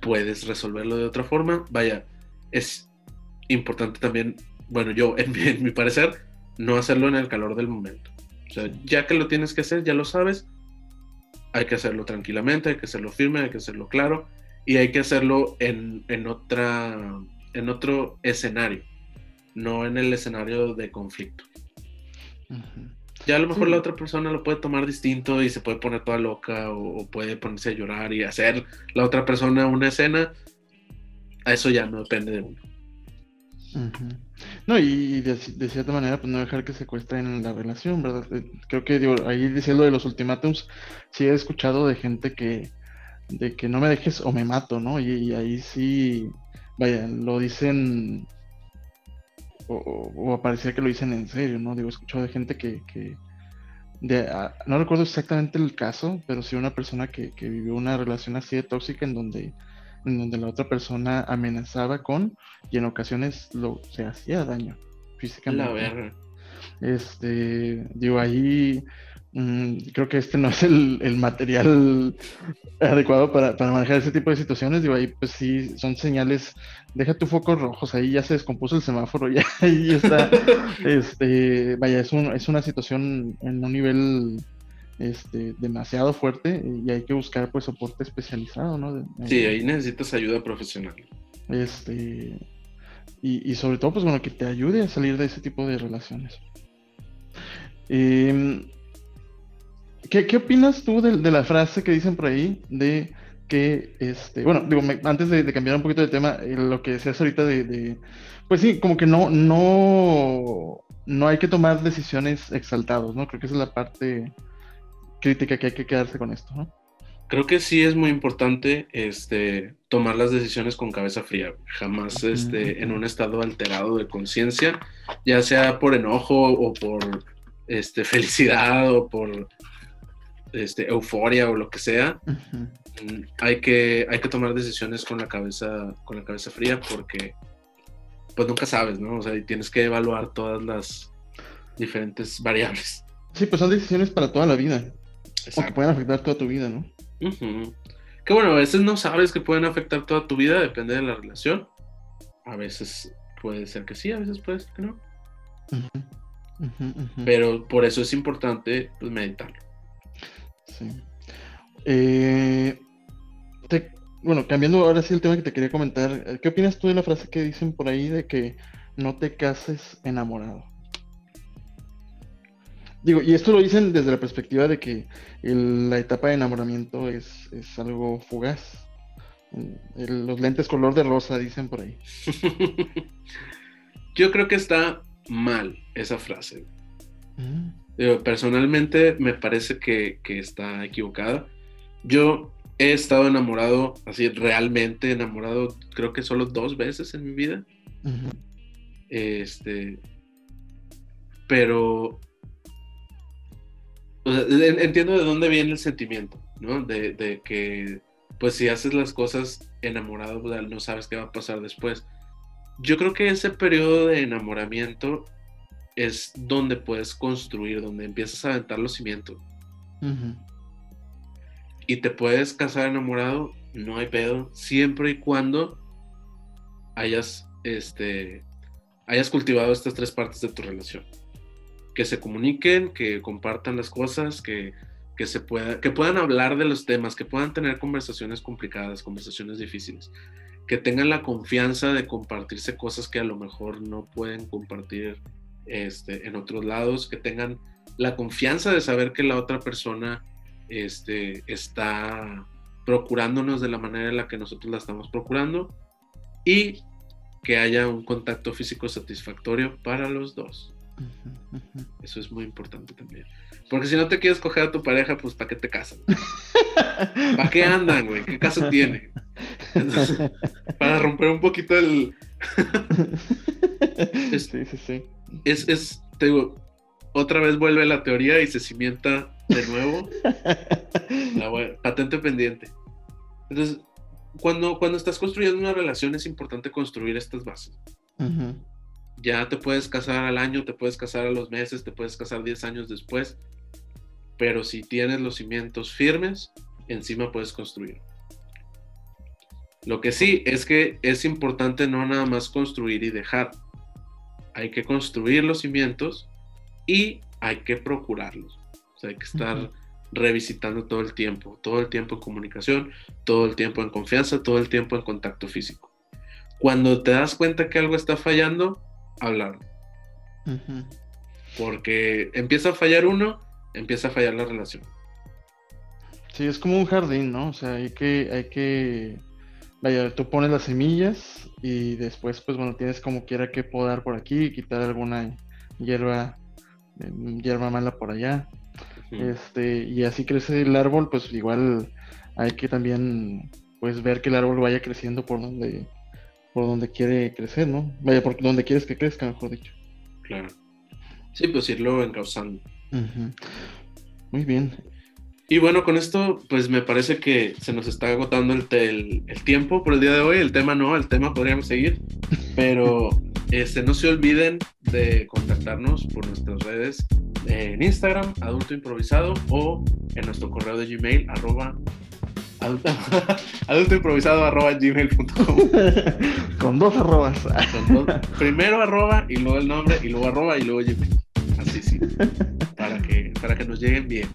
puedes resolverlo de otra forma. Vaya, es importante también, bueno, yo, en mi, parecer, no hacerlo en el calor del momento. O sea, ya que lo tienes que hacer, ya lo sabes, hay que hacerlo tranquilamente, hay que hacerlo firme, hay que hacerlo claro y hay que hacerlo en, en, otra, en otro escenario no en el escenario de conflicto. Ya a lo mejor la otra persona lo puede tomar distinto y se puede poner toda loca o, puede ponerse a llorar y hacer la otra persona una escena. A eso ya no depende de uno. No, y de, cierta manera, pues no dejar que se en la relación, ¿verdad? Eh, creo que digo, ahí diciendo de los ultimátums, sí he escuchado de gente que, de que no me dejes o me mato, ¿no? y ahí sí, vaya, lo dicen o, o, parecía que lo dicen en serio, ¿no? Digo, he escuchado de gente que, de, ah, no recuerdo exactamente el caso, pero sí una persona que, vivió una relación así de tóxica en donde, en donde la otra persona amenazaba con y en ocasiones lo, se hacía daño físicamente. La verga. Este, digo, ahí Mm, creo que este no es el, material adecuado para, manejar ese tipo de situaciones. Digo, ahí pues sí, son señales, deja tu focos rojos, ahí ya se descompuso el semáforo, ya ahí está. este, vaya, es, un, es una situación en un nivel este, demasiado fuerte y hay que buscar pues soporte especializado, ¿no? sí, ahí necesitas ayuda profesional. Este, y, y sobre todo, pues bueno, que te ayude a salir de ese tipo de relaciones. Eh, ¿Qué, opinas tú de, la frase que dicen por ahí de que, este, bueno, digo, antes de, cambiar un poquito de tema, eh, lo que decías ahorita de, pues sí, como que no, no, no hay que tomar decisiones exaltados, ¿no? Creo que esa es la parte crítica que hay que quedarse con esto, ¿no? Creo que sí es muy importante este, tomar las decisiones con cabeza fría, jamás este, en un estado alterado de conciencia, ya sea por enojo o por este, felicidad o por este, euforia o lo que sea, mm, hay, que, hay que tomar decisiones con la cabeza, con la cabeza fría porque pues nunca sabes, ¿no? O sea, tienes que evaluar todas las diferentes variables. Sí, pues son decisiones para toda la vida. O que pueden afectar toda tu vida, ¿no? Que bueno, a veces no sabes que pueden afectar toda tu vida, depende de la relación. A veces puede ser que sí, a veces puede ser que no. Pero por eso es importante pues, meditarlo. Sí. Eh, bueno, cambiando ahora sí el tema que te quería comentar, eh, ¿qué opinas tú de la frase que dicen por ahí de que no te cases enamorado? Digo, y esto lo dicen desde la perspectiva de que la etapa de enamoramiento es, algo fugaz. los lentes color de rosa dicen por ahí. Yo creo que está mal esa frase. Mm personalmente me parece que, está equivocada. Yo he estado enamorado, así realmente enamorado, creo que solo dos veces en mi vida. Este. Pero. entiendo de dónde viene el sentimiento, ¿no? De, que, pues si haces las cosas enamorado, pues, no sabes qué va a pasar después. Yo creo que ese periodo de enamoramiento es donde puedes construir, donde empiezas a aventar los cimientos. Y te puedes casar enamorado, no hay pedo, siempre y cuando hayas, este, hayas cultivado estas tres partes de tu relación. Que se comuniquen, que compartan las cosas, que, que, se pueda, que puedan hablar de los temas, que puedan tener conversaciones complicadas, conversaciones difíciles, que tengan la confianza de compartirse cosas que a lo mejor no pueden compartir este, en otros lados, que tengan la confianza de saber que la otra persona este, está procurándonos de la manera en la que nosotros la estamos procurando y que haya un contacto físico satisfactorio para los dos. Eso es muy importante también. Porque si no te quieres coger a tu pareja, pues ¿para qué te casan? ¿Para qué andan, güey? ¿Qué caso tiene? para romper un poquito el... es, sí, sí, sí. Es, es, te digo, otra vez vuelve la teoría y se cimienta de nuevo. la patente pendiente. Entonces, cuando, cuando estás construyendo una relación es importante construir estas bases. Ya te puedes casar al año, te puedes casar a los meses, te puedes casar 10 años después, pero si tienes los cimientos firmes, encima puedes construir. Lo que sí es que es importante no nada más construir y dejar. Hay que construir los cimientos y hay que procurarlos. O sea, hay que estar revisitando todo el tiempo, todo el tiempo en comunicación, todo el tiempo en confianza, todo el tiempo en contacto físico. Cuando te das cuenta que algo está fallando, hablar. Porque empieza a fallar uno, empieza a fallar la relación. Sí, es como un jardín, ¿no? O sea, hay que, hay que, vaya, tú pones las semillas y después, pues bueno, tienes como quiera que podar por aquí, quitar alguna hierba, em, hierba mala por allá. Este, y así crece el árbol, pues igual hay que también pues ver que el árbol vaya creciendo por donde por donde quiere crecer, ¿no? Vaya por donde quieres que crezca, mejor dicho. Claro. Sí, pues irlo encauzando. Muy bien. Y bueno, con esto, pues me parece que se nos está agotando el, el, tiempo por el día de hoy. El tema no, el tema podríamos seguir. Pero este, no se olviden de contactarnos por nuestras redes en Instagram, adulto improvisado, o en nuestro correo de Gmail, arroba adulto, improvisado arroba gmail.com con dos arrobas. Primero arroba y luego el nombre y luego arroba y luego gmail. Así sí. Para que para que nos lleguen bien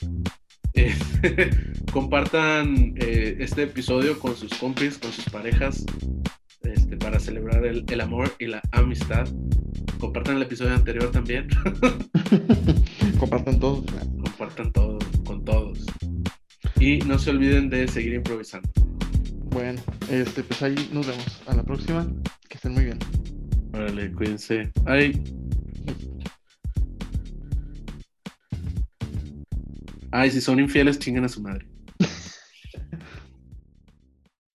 eh, compartan eh, este episodio con sus compis con sus parejas este, para celebrar el, el amor y la amistad compartan el episodio anterior también compartan todo compartan todo con todos y no se olviden de seguir improvisando. Bueno, este, pues ahí nos vemos. A la próxima. Que estén muy bien. Órale, cuídense. Ay. Ay, si son infieles, chinguen a su madre.